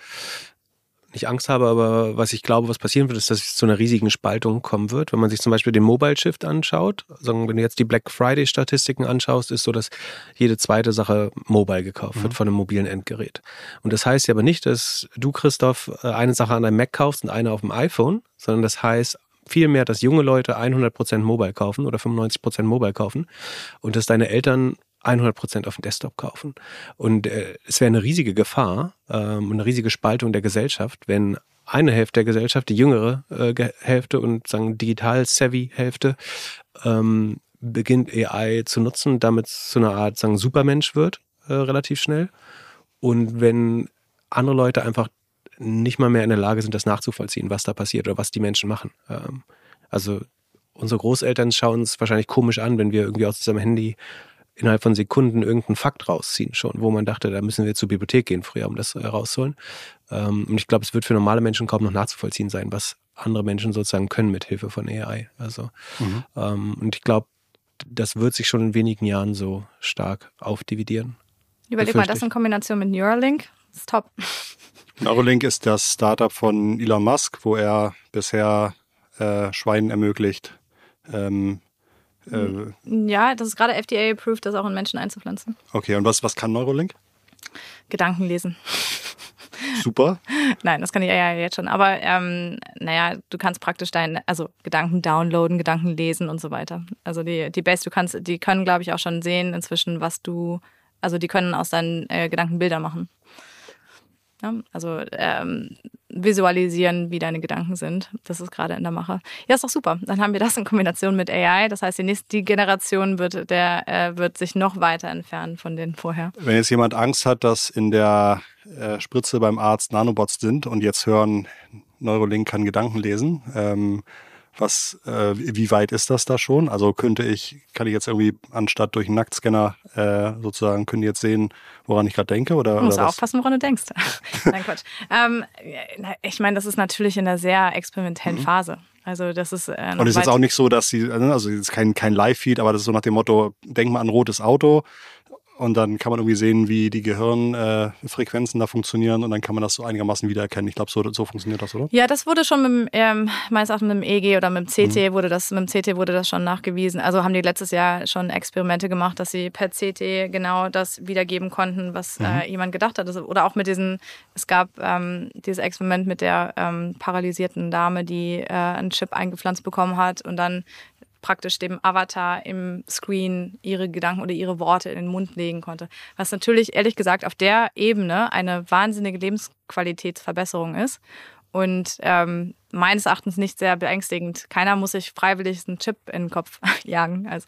nicht Angst habe, aber was ich glaube, was passieren wird, ist, dass es zu einer riesigen Spaltung kommen wird. Wenn man sich zum Beispiel den Mobile Shift anschaut, sagen, wenn du jetzt die Black Friday Statistiken anschaust, ist so, dass jede zweite Sache mobile gekauft mhm. wird von einem mobilen Endgerät. Und das heißt ja aber nicht, dass du, Christoph, äh, eine Sache an einem Mac kaufst und eine auf dem iPhone, sondern das heißt, vielmehr, dass junge Leute 100% Mobile kaufen oder 95% Mobile kaufen und dass deine Eltern 100% auf dem Desktop kaufen. Und äh, es wäre eine riesige Gefahr, ähm, eine riesige Spaltung der Gesellschaft, wenn eine Hälfte der Gesellschaft, die jüngere äh, Hälfte und sagen digital-savvy Hälfte, ähm, beginnt AI zu nutzen, damit zu einer Art sagen Supermensch wird äh, relativ schnell. Und wenn andere Leute einfach nicht mal mehr in der Lage sind, das nachzuvollziehen, was da passiert oder was die Menschen machen. Ähm, also unsere Großeltern schauen uns wahrscheinlich komisch an, wenn wir irgendwie aus unserem Handy innerhalb von Sekunden irgendeinen Fakt rausziehen schon, wo man dachte, da müssen wir zur Bibliothek gehen früher, um das herauszuholen. Ähm, und ich glaube, es wird für normale Menschen kaum noch nachzuvollziehen sein, was andere Menschen sozusagen können mit Hilfe von AI. Also mhm. ähm, und ich glaube, das wird sich schon in wenigen Jahren so stark aufdividieren. Überleg mal, das in Kombination mit Neuralink, ist top. Neuralink ist das Startup von Elon Musk, wo er bisher äh, Schweinen ermöglicht, ähm, äh, ja, das ist gerade FDA-approved, das auch in Menschen einzupflanzen. Okay, und was, was kann Neurolink? Gedanken lesen. Super. Nein, das kann ich ja jetzt schon. Aber ähm, naja, du kannst praktisch deine, also Gedanken downloaden, Gedanken lesen und so weiter. Also die, die Base, du kannst, die können, glaube ich, auch schon sehen inzwischen, was du, also die können aus deinen äh, Gedanken Bilder machen. Ja, also ähm, visualisieren, wie deine Gedanken sind. Das ist gerade in der Mache. Ja, ist doch super. Dann haben wir das in Kombination mit AI. Das heißt, die nächste Generation wird, der, äh, wird sich noch weiter entfernen von den vorher. Wenn jetzt jemand Angst hat, dass in der äh, Spritze beim Arzt Nanobots sind und jetzt hören, Neurolink kann Gedanken lesen, ähm, was, äh, wie weit ist das da schon? Also könnte ich, kann ich jetzt irgendwie anstatt durch einen Nacktscanner äh, sozusagen, können jetzt sehen, woran ich gerade denke? Oder, du musst oder aufpassen, woran du denkst. Nein, Quatsch. Ähm, ich meine, das ist natürlich in einer sehr experimentellen mhm. Phase. Also das ist äh, und es ist jetzt auch nicht so, dass sie, also es ist kein kein Live-Feed, aber das ist so nach dem Motto: Denk mal an rotes Auto und dann kann man irgendwie sehen, wie die Gehirnfrequenzen äh, da funktionieren und dann kann man das so einigermaßen wiedererkennen. Ich glaube, so, so funktioniert das, oder? Ja, das wurde schon mit dem, ähm, meist auch mit dem EG oder mit dem CT mhm. wurde das, mit dem CT wurde das schon nachgewiesen. Also haben die letztes Jahr schon Experimente gemacht, dass sie per CT genau das wiedergeben konnten, was mhm. äh, jemand gedacht hat. Also, oder auch mit diesen, es gab ähm, dieses Experiment mit der ähm, paralysierten Dame, die äh, einen Chip eingepflanzt bekommen hat und dann praktisch dem Avatar im Screen ihre Gedanken oder ihre Worte in den Mund legen konnte. Was natürlich ehrlich gesagt auf der Ebene eine wahnsinnige Lebensqualitätsverbesserung ist und ähm, meines Erachtens nicht sehr beängstigend. Keiner muss sich freiwillig einen Chip in den Kopf jagen. Also.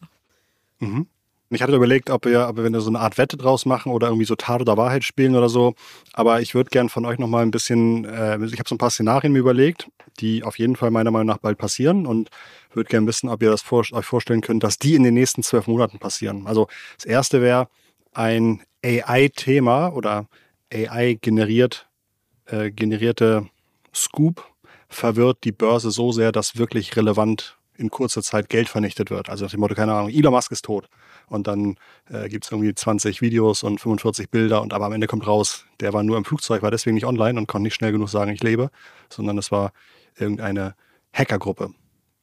Mhm. Ich hatte überlegt, ob wir, ob wir so eine Art Wette draus machen oder irgendwie so Tat oder Wahrheit spielen oder so. Aber ich würde gern von euch nochmal ein bisschen, äh, ich habe so ein paar Szenarien mir überlegt, die auf jeden Fall meiner Meinung nach bald passieren und würde gern wissen, ob ihr das vor, euch vorstellen könnt, dass die in den nächsten zwölf Monaten passieren. Also das erste wäre ein AI-Thema oder AI-generiert, äh, generierte Scoop verwirrt die Börse so sehr, dass wirklich relevant in kurzer Zeit Geld vernichtet wird. Also nach dem Motto, keine Ahnung, Elon Musk ist tot. Und dann äh, gibt es irgendwie 20 Videos und 45 Bilder und aber am Ende kommt raus, der war nur im Flugzeug, war deswegen nicht online und konnte nicht schnell genug sagen, ich lebe, sondern es war irgendeine Hackergruppe.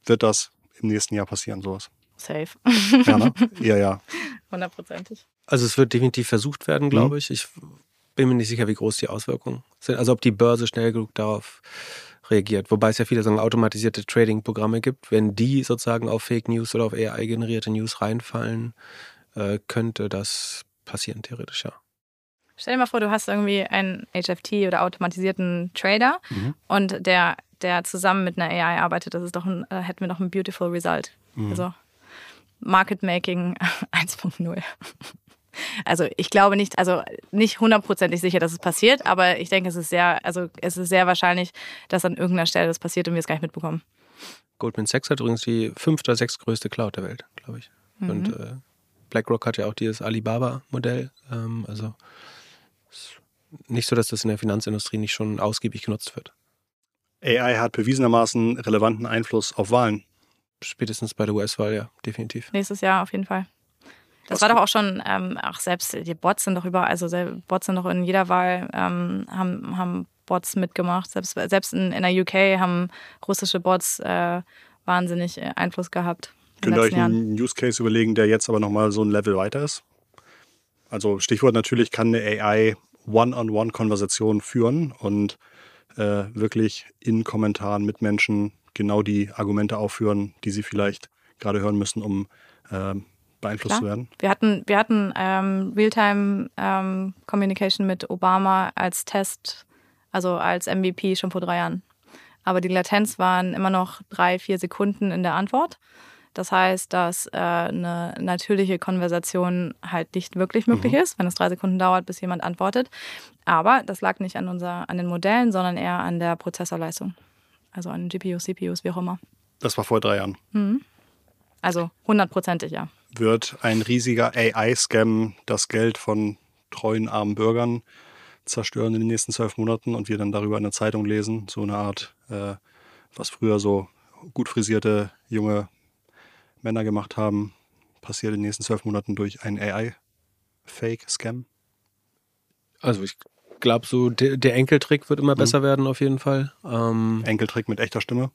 Wird das im nächsten Jahr passieren, sowas? Safe. Ja, ne? ja, ja. Hundertprozentig. Also es wird definitiv versucht werden, glaube mhm. ich. Ich bin mir nicht sicher, wie groß die Auswirkungen sind. Also ob die Börse schnell genug darauf reagiert. Wobei es ja viele sagen, automatisierte Trading-Programme gibt. Wenn die sozusagen auf Fake News oder auf AI-generierte News reinfallen, äh, könnte das passieren, theoretisch, ja. Stell dir mal vor, du hast irgendwie einen HFT oder automatisierten Trader mhm. und der, der zusammen mit einer AI arbeitet. Das ist doch ein, äh, hätten wir doch ein beautiful result. Mhm. Also Market Making 1.0. Also ich glaube nicht, also nicht hundertprozentig sicher, dass es passiert, aber ich denke, es ist sehr, also es ist sehr wahrscheinlich, dass an irgendeiner Stelle das passiert und wir es gar nicht mitbekommen. Goldman Sachs hat übrigens die fünfte oder sechstgrößte Cloud der Welt, glaube ich. Mhm. Und äh, BlackRock hat ja auch dieses Alibaba-Modell. Ähm, also nicht so, dass das in der Finanzindustrie nicht schon ausgiebig genutzt wird. AI hat bewiesenermaßen relevanten Einfluss auf Wahlen. Spätestens bei der US-Wahl, ja, definitiv. Nächstes Jahr auf jeden Fall. Das war doch auch schon, ähm, ach, selbst die Bots sind doch überall, also Bots sind doch in jeder Wahl, ähm, haben, haben Bots mitgemacht. Selbst, selbst in, in der UK haben russische Bots äh, wahnsinnig äh, Einfluss gehabt. Könnt ihr euch einen Use Case überlegen, der jetzt aber nochmal so ein Level weiter ist? Also Stichwort natürlich kann eine AI One-on-One-Konversationen führen und äh, wirklich in Kommentaren mit Menschen genau die Argumente aufführen, die sie vielleicht gerade hören müssen, um äh, beeinflusst Klar. zu werden? Wir hatten, wir hatten ähm, Realtime ähm, Communication mit Obama als Test, also als MVP schon vor drei Jahren. Aber die Latenz waren immer noch drei, vier Sekunden in der Antwort. Das heißt, dass äh, eine natürliche Konversation halt nicht wirklich möglich mhm. ist, wenn es drei Sekunden dauert, bis jemand antwortet. Aber das lag nicht an, unser, an den Modellen, sondern eher an der Prozessorleistung. Also an GPUs, CPUs, wie auch immer. Das war vor drei Jahren. Mhm. Also hundertprozentig, ja wird ein riesiger AI-Scam das Geld von treuen armen Bürgern zerstören in den nächsten zwölf Monaten und wir dann darüber in der Zeitung lesen, so eine Art, äh, was früher so gut frisierte junge Männer gemacht haben, passiert in den nächsten zwölf Monaten durch einen AI-Fake-Scam? Also ich glaube, so der, der, Enkeltrick wird immer mhm. besser werden auf jeden Fall. Ähm, Enkeltrick mit echter Stimme?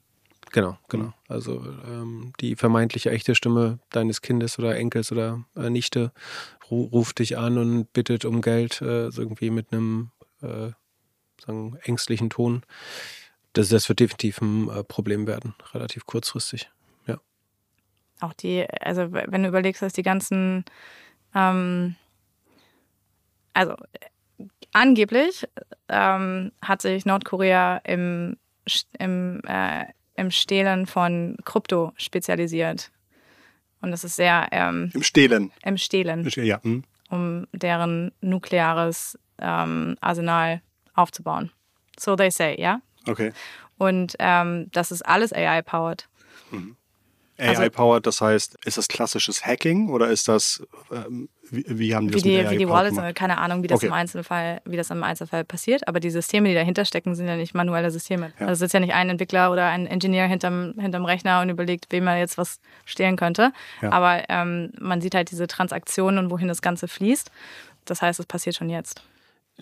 Genau, genau. Also ähm, die vermeintliche echte Stimme deines Kindes oder Enkels oder äh, Nichte ru ruft dich an und bittet um Geld, äh, so irgendwie mit einem äh, sagen, ängstlichen Ton. Das, das wird definitiv ein äh, Problem werden, relativ kurzfristig. Ja. Auch die, also wenn du überlegst, dass die ganzen, ähm, also angeblich ähm, hat sich Nordkorea im, im äh, im Stehlen von Krypto spezialisiert. Und das ist sehr. Ähm, Im Stehlen. Im Stehlen. Ja. Hm. Um deren nukleares ähm, Arsenal aufzubauen. So they say, ja? Okay. Und ähm, das ist alles AI-powered. Mhm. AI-powered, das heißt, ist das klassisches Hacking oder ist das, ähm, wie, wie, haben die wie das die, wie die Wallets, gemacht? keine Ahnung, wie das Okay. im Einzelfall, wie das im Einzelfall passiert, aber die Systeme, die dahinter stecken, sind ja nicht manuelle Systeme. Ja. Also sitzt ja nicht ein Entwickler oder ein Ingenieur hinterm, hinterm Rechner und überlegt, wem er jetzt was stehlen könnte. Ja. Aber ähm, man sieht halt diese Transaktionen und wohin das Ganze fließt. Das heißt, es passiert schon jetzt.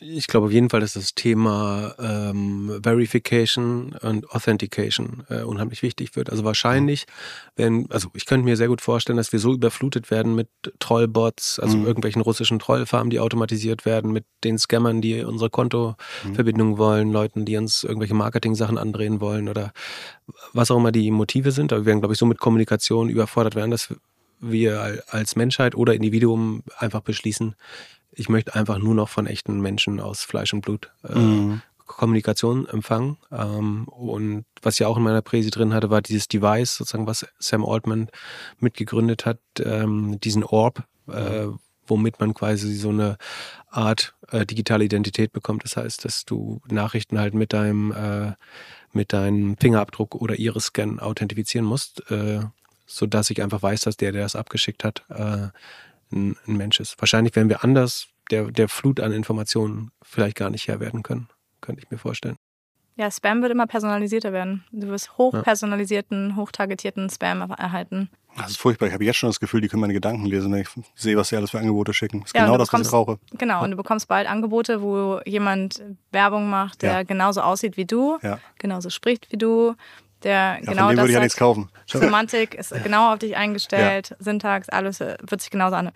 Ich glaube auf jeden Fall, dass das Thema ähm, Verification und Authentication äh, unheimlich wichtig wird. Also wahrscheinlich werden, also ich könnte mir sehr gut vorstellen, dass wir so überflutet werden mit Trollbots, also Mhm. irgendwelchen russischen Trollfarmen, die automatisiert werden, mit den Scammern, die unsere Kontoverbindung wollen, Leuten, die uns irgendwelche Marketing-Sachen andrehen wollen oder was auch immer die Motive sind. Aber wir werden, glaube ich, so mit Kommunikation überfordert werden, dass wir al- als Menschheit oder Individuum einfach beschließen, ich möchte einfach nur noch von echten Menschen aus Fleisch und Blut äh, Mhm. Kommunikation empfangen. Ähm, und was ich auch in meiner Präsi drin hatte, war dieses Device, sozusagen, was Sam Altman mitgegründet hat, ähm, diesen Orb, äh, womit man quasi so eine Art äh, digitale Identität bekommt. Das heißt, dass du Nachrichten halt mit deinem äh, mit deinem Fingerabdruck oder Iris-Scan authentifizieren musst, äh, sodass ich einfach weiß, dass der, der das abgeschickt hat, äh, ein, ein Mensch ist. Wahrscheinlich werden wir anders der, der Flut an Informationen vielleicht gar nicht Herr werden können, könnte ich mir vorstellen. Ja, Spam wird immer personalisierter werden. Du wirst hochpersonalisierten, hochtargetierten Spam erhalten. Das ist furchtbar. Ich habe jetzt schon das Gefühl, die können meine Gedanken lesen, wenn ich sehe, was sie alles für Angebote schicken. Das ist Ja, genau das, was ich bekommst- brauche. Genau, und du bekommst bald Angebote, wo jemand Werbung macht, der Ja. genauso aussieht wie du, Ja. genauso spricht wie du, der Ja, genau von dem das würde ich ja nichts kaufen. Semantik ist genau auf dich eingestellt, Syntax, alles äh, wird sich genauso an.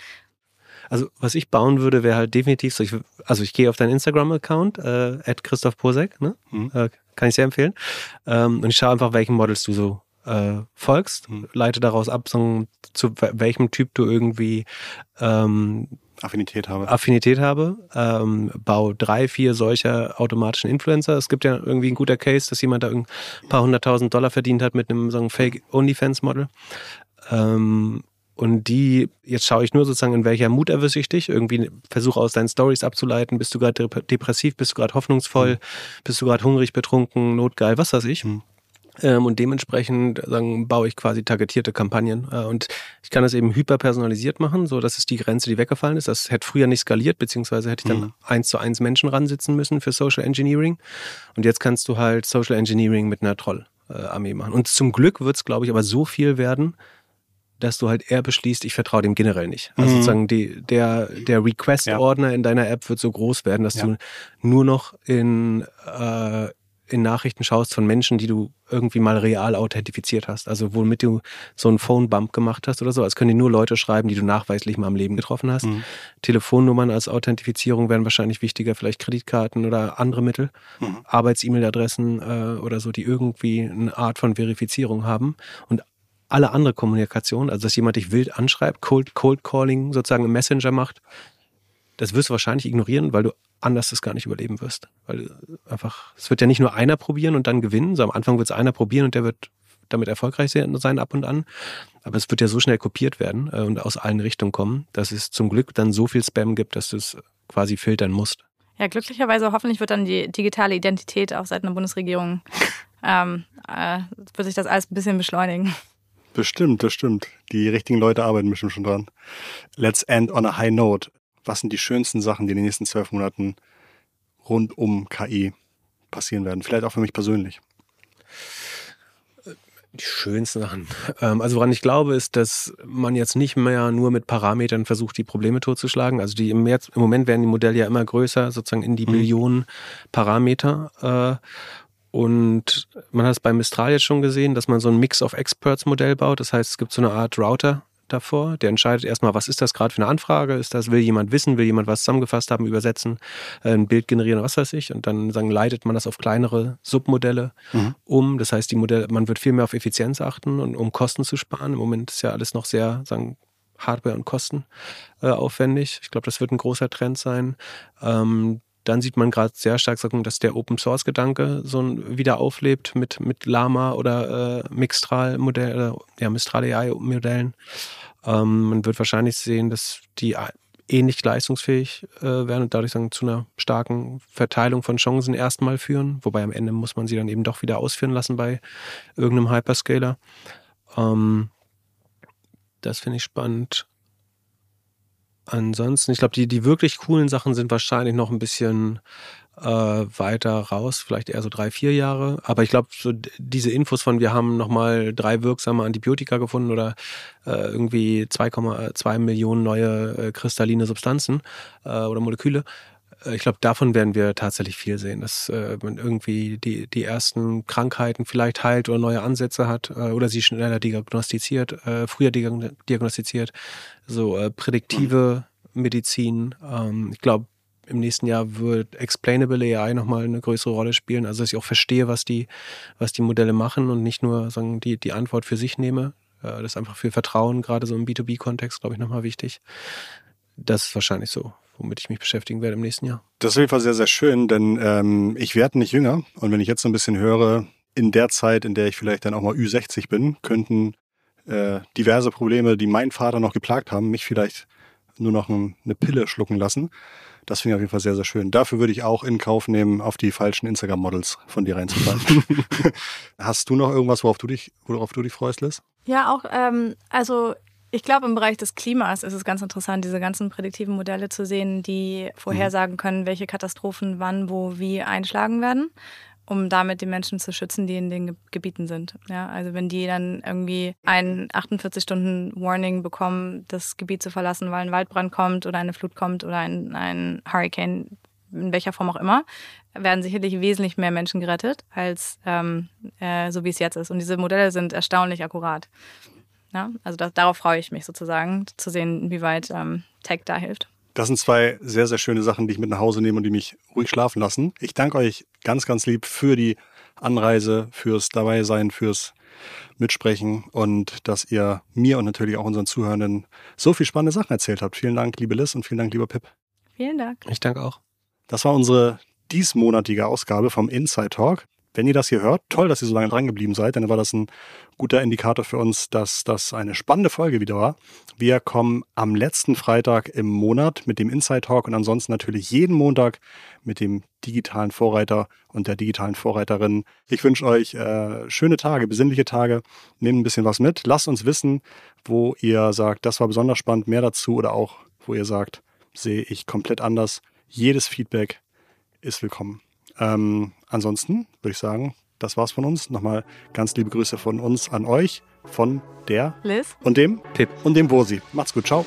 Also was ich bauen würde, wäre halt definitiv so, ich, also ich gehe auf deinen Instagram-Account, äh, at Christoph Posek, ne? Mhm. Äh, kann ich sehr empfehlen. Ähm, und ich schaue einfach, welchen Models du so äh, folgst, Mhm. leite daraus ab, so, zu wel- welchem Typ du irgendwie ähm, Affinität habe. Affinität habe, ähm, bau drei, vier solcher automatischen Influencer. Es gibt ja irgendwie ein guter Case, dass jemand da ein paar hunderttausend Dollar verdient hat mit einem so einem Fake OnlyFans-Model. Ähm, und die, jetzt schaue ich nur sozusagen, in welcher Mut erwische ich dich. Irgendwie versuche aus deinen Stories abzuleiten. Bist du gerade dep- depressiv? Bist du gerade hoffnungsvoll? Bist du gerade hungrig, betrunken, notgeil, was weiß ich? Mhm. Ähm, und dementsprechend sagen, baue ich quasi targetierte Kampagnen. Äh, und ich kann das eben hyperpersonalisiert machen, so das ist die Grenze, die weggefallen ist. Das hätte früher nicht skaliert, beziehungsweise hätte ich dann Mhm. eins zu eins Menschen ransitzen müssen für Social Engineering. Und jetzt kannst du halt Social Engineering mit einer Troll-Armee machen. Und zum Glück wird es, glaube ich, aber so viel werden, dass du halt eher beschließt, ich vertraue dem generell nicht. Also Mhm. sozusagen die, der, der Request-Ordner in deiner App wird so groß werden, dass Ja. du nur noch in, äh, in Nachrichten schaust von Menschen, die du irgendwie mal real authentifiziert hast. Also womit du so einen Phone-Bump gemacht hast oder so. Als können die nur Leute schreiben, die du nachweislich mal im Leben getroffen hast. Mhm. Telefonnummern als Authentifizierung werden wahrscheinlich wichtiger, vielleicht Kreditkarten oder andere Mittel, Mhm. Arbeits-E-Mail-Adressen äh, oder so, die irgendwie eine Art von Verifizierung haben. Und alle andere Kommunikation, also dass jemand dich wild anschreibt, Cold, Cold Calling sozusagen im Messenger macht, das wirst du wahrscheinlich ignorieren, weil du anders das gar nicht überleben wirst. Weil du einfach, es wird ja nicht nur einer probieren und dann gewinnen, so am Anfang wird es einer probieren und der wird damit erfolgreich sein ab und an. Aber es wird ja so schnell kopiert werden äh, und aus allen Richtungen kommen, dass es zum Glück dann so viel Spam gibt, dass du es quasi filtern musst. Ja, glücklicherweise hoffentlich wird dann die digitale Identität auf Seiten der Bundesregierung, ähm, äh, wird sich das alles ein bisschen beschleunigen. Bestimmt, bestimmt. Die richtigen Leute arbeiten bestimmt schon dran. Let's end on a high note. Was sind die schönsten Sachen, die in den nächsten zwölf Monaten rund um KI passieren werden? Vielleicht auch für mich persönlich. Die schönsten Sachen. Ähm, also woran ich glaube, ist, dass man jetzt nicht mehr nur mit Parametern versucht, die Probleme totzuschlagen. Also die im, März, im Moment werden die Modelle ja immer größer, sozusagen in die Mhm. Billionen Parameter. Äh, und man hat es bei Mistral jetzt schon gesehen, dass man so ein Mix of Experts Modell baut. Das heißt, es gibt so eine Art Router davor, der entscheidet erstmal, was ist das gerade für eine Anfrage? Ist das, will jemand wissen, will jemand was zusammengefasst haben, übersetzen, äh, ein Bild generieren, was weiß ich? Und dann sagen, leitet man das auf kleinere Submodelle Mhm. um. Das heißt, die Modelle, man wird viel mehr auf Effizienz achten und um Kosten zu sparen. Im Moment ist ja alles noch sehr, sagen, Hardware und Kosten äh, aufwendig. Ich glaube, das wird ein großer Trend sein. Ähm, dann sieht man gerade sehr stark, dass der Open Source Gedanke so ein, wieder auflebt mit, mit Lama oder äh, Mixtral Modell, ja, Mistral AI Modellen. Ähm, man wird wahrscheinlich sehen, dass die ähnlich leistungsfähig äh, werden und dadurch sagen, zu einer starken Verteilung von Chancen erstmal führen. Wobei am Ende muss man sie dann eben doch wieder ausführen lassen bei irgendeinem Hyperscaler. Ähm, Das finde ich spannend. Ansonsten, ich glaube, die, die wirklich coolen Sachen sind wahrscheinlich noch ein bisschen äh, weiter raus, vielleicht eher so drei, vier Jahre. Aber ich glaube, so diese Infos von, wir haben nochmal drei wirksame Antibiotika gefunden oder äh, irgendwie 2,2 Millionen neue äh, kristalline Substanzen äh, oder Moleküle. Äh, ich glaube, davon werden wir tatsächlich viel sehen, dass äh, man irgendwie die, die ersten Krankheiten vielleicht heilt oder neue Ansätze hat äh, oder sie schneller diagnostiziert, äh, früher diagnostiziert. So äh, prädiktive Medizin. Ähm, ich glaube, im nächsten Jahr wird Explainable AI nochmal eine größere Rolle spielen. Also, dass ich auch verstehe, was die, was die Modelle machen und nicht nur sagen, die, die Antwort für sich nehme. Äh, das ist einfach für Vertrauen, gerade so im B2B-Kontext, glaube ich, nochmal wichtig. Das ist wahrscheinlich so womit ich mich beschäftigen werde im nächsten Jahr. Das ist auf jeden Fall sehr, sehr schön, denn ähm, ich werde nicht jünger. Und wenn ich jetzt so ein bisschen höre, in der Zeit, in der ich vielleicht dann auch mal Ü60 bin, könnten äh, diverse Probleme, die meinen Vater noch geplagt haben, mich vielleicht nur noch ein, eine Pille schlucken lassen. Das finde ich auf jeden Fall sehr, sehr schön. Dafür würde ich auch in Kauf nehmen, auf die falschen Instagram-Models von dir reinzufallen. Hast du noch irgendwas, worauf du dich, worauf du dich freust, Liz? Ja, auch, ähm, also ich glaube, im Bereich des Klimas ist es ganz interessant, diese ganzen prädiktiven Modelle zu sehen, die vorhersagen mhm. können, welche Katastrophen wann, wo, wie einschlagen werden, um damit die Menschen zu schützen, die in den Gebieten sind. Ja, also wenn die dann irgendwie ein 48-Stunden-Warning bekommen, das Gebiet zu verlassen, weil ein Waldbrand kommt oder eine Flut kommt oder ein, ein Hurricane, in welcher Form auch immer, werden sicherlich wesentlich mehr Menschen gerettet, als ähm, äh, so wie es jetzt ist. Und diese Modelle sind erstaunlich akkurat. Ja, also das, darauf freue ich mich sozusagen, zu sehen, inwieweit ähm, Tech da hilft. Das sind zwei sehr, sehr schöne Sachen, die ich mit nach Hause nehme und die mich ruhig schlafen lassen. Ich danke euch ganz, ganz lieb für die Anreise, fürs Dabeisein, fürs Mitsprechen und dass ihr mir und natürlich auch unseren Zuhörenden so viel spannende Sachen erzählt habt. Vielen Dank, liebe Liz und vielen Dank, lieber Pip. Vielen Dank. Ich danke auch. Das war unsere diesmonatige Ausgabe vom Inside Talk. Wenn ihr das hier hört, toll, dass ihr so lange dran geblieben seid, dann war das ein guter Indikator für uns, dass das eine spannende Folge wieder war. Wir kommen am letzten Freitag im Monat mit dem Inside Talk und ansonsten natürlich jeden Montag mit dem digitalen Vorreiter und der digitalen Vorreiterin. Ich wünsche euch äh, schöne Tage, besinnliche Tage. Nehmt ein bisschen was mit. Lasst uns wissen, wo ihr sagt, das war besonders spannend, mehr dazu oder auch, wo ihr sagt, sehe ich komplett anders. Jedes Feedback ist willkommen. Ähm, ansonsten würde ich sagen, das war's von uns. Nochmal ganz liebe Grüße von uns an euch, von der Liz und dem Pip und dem Bosi. Macht's gut, ciao.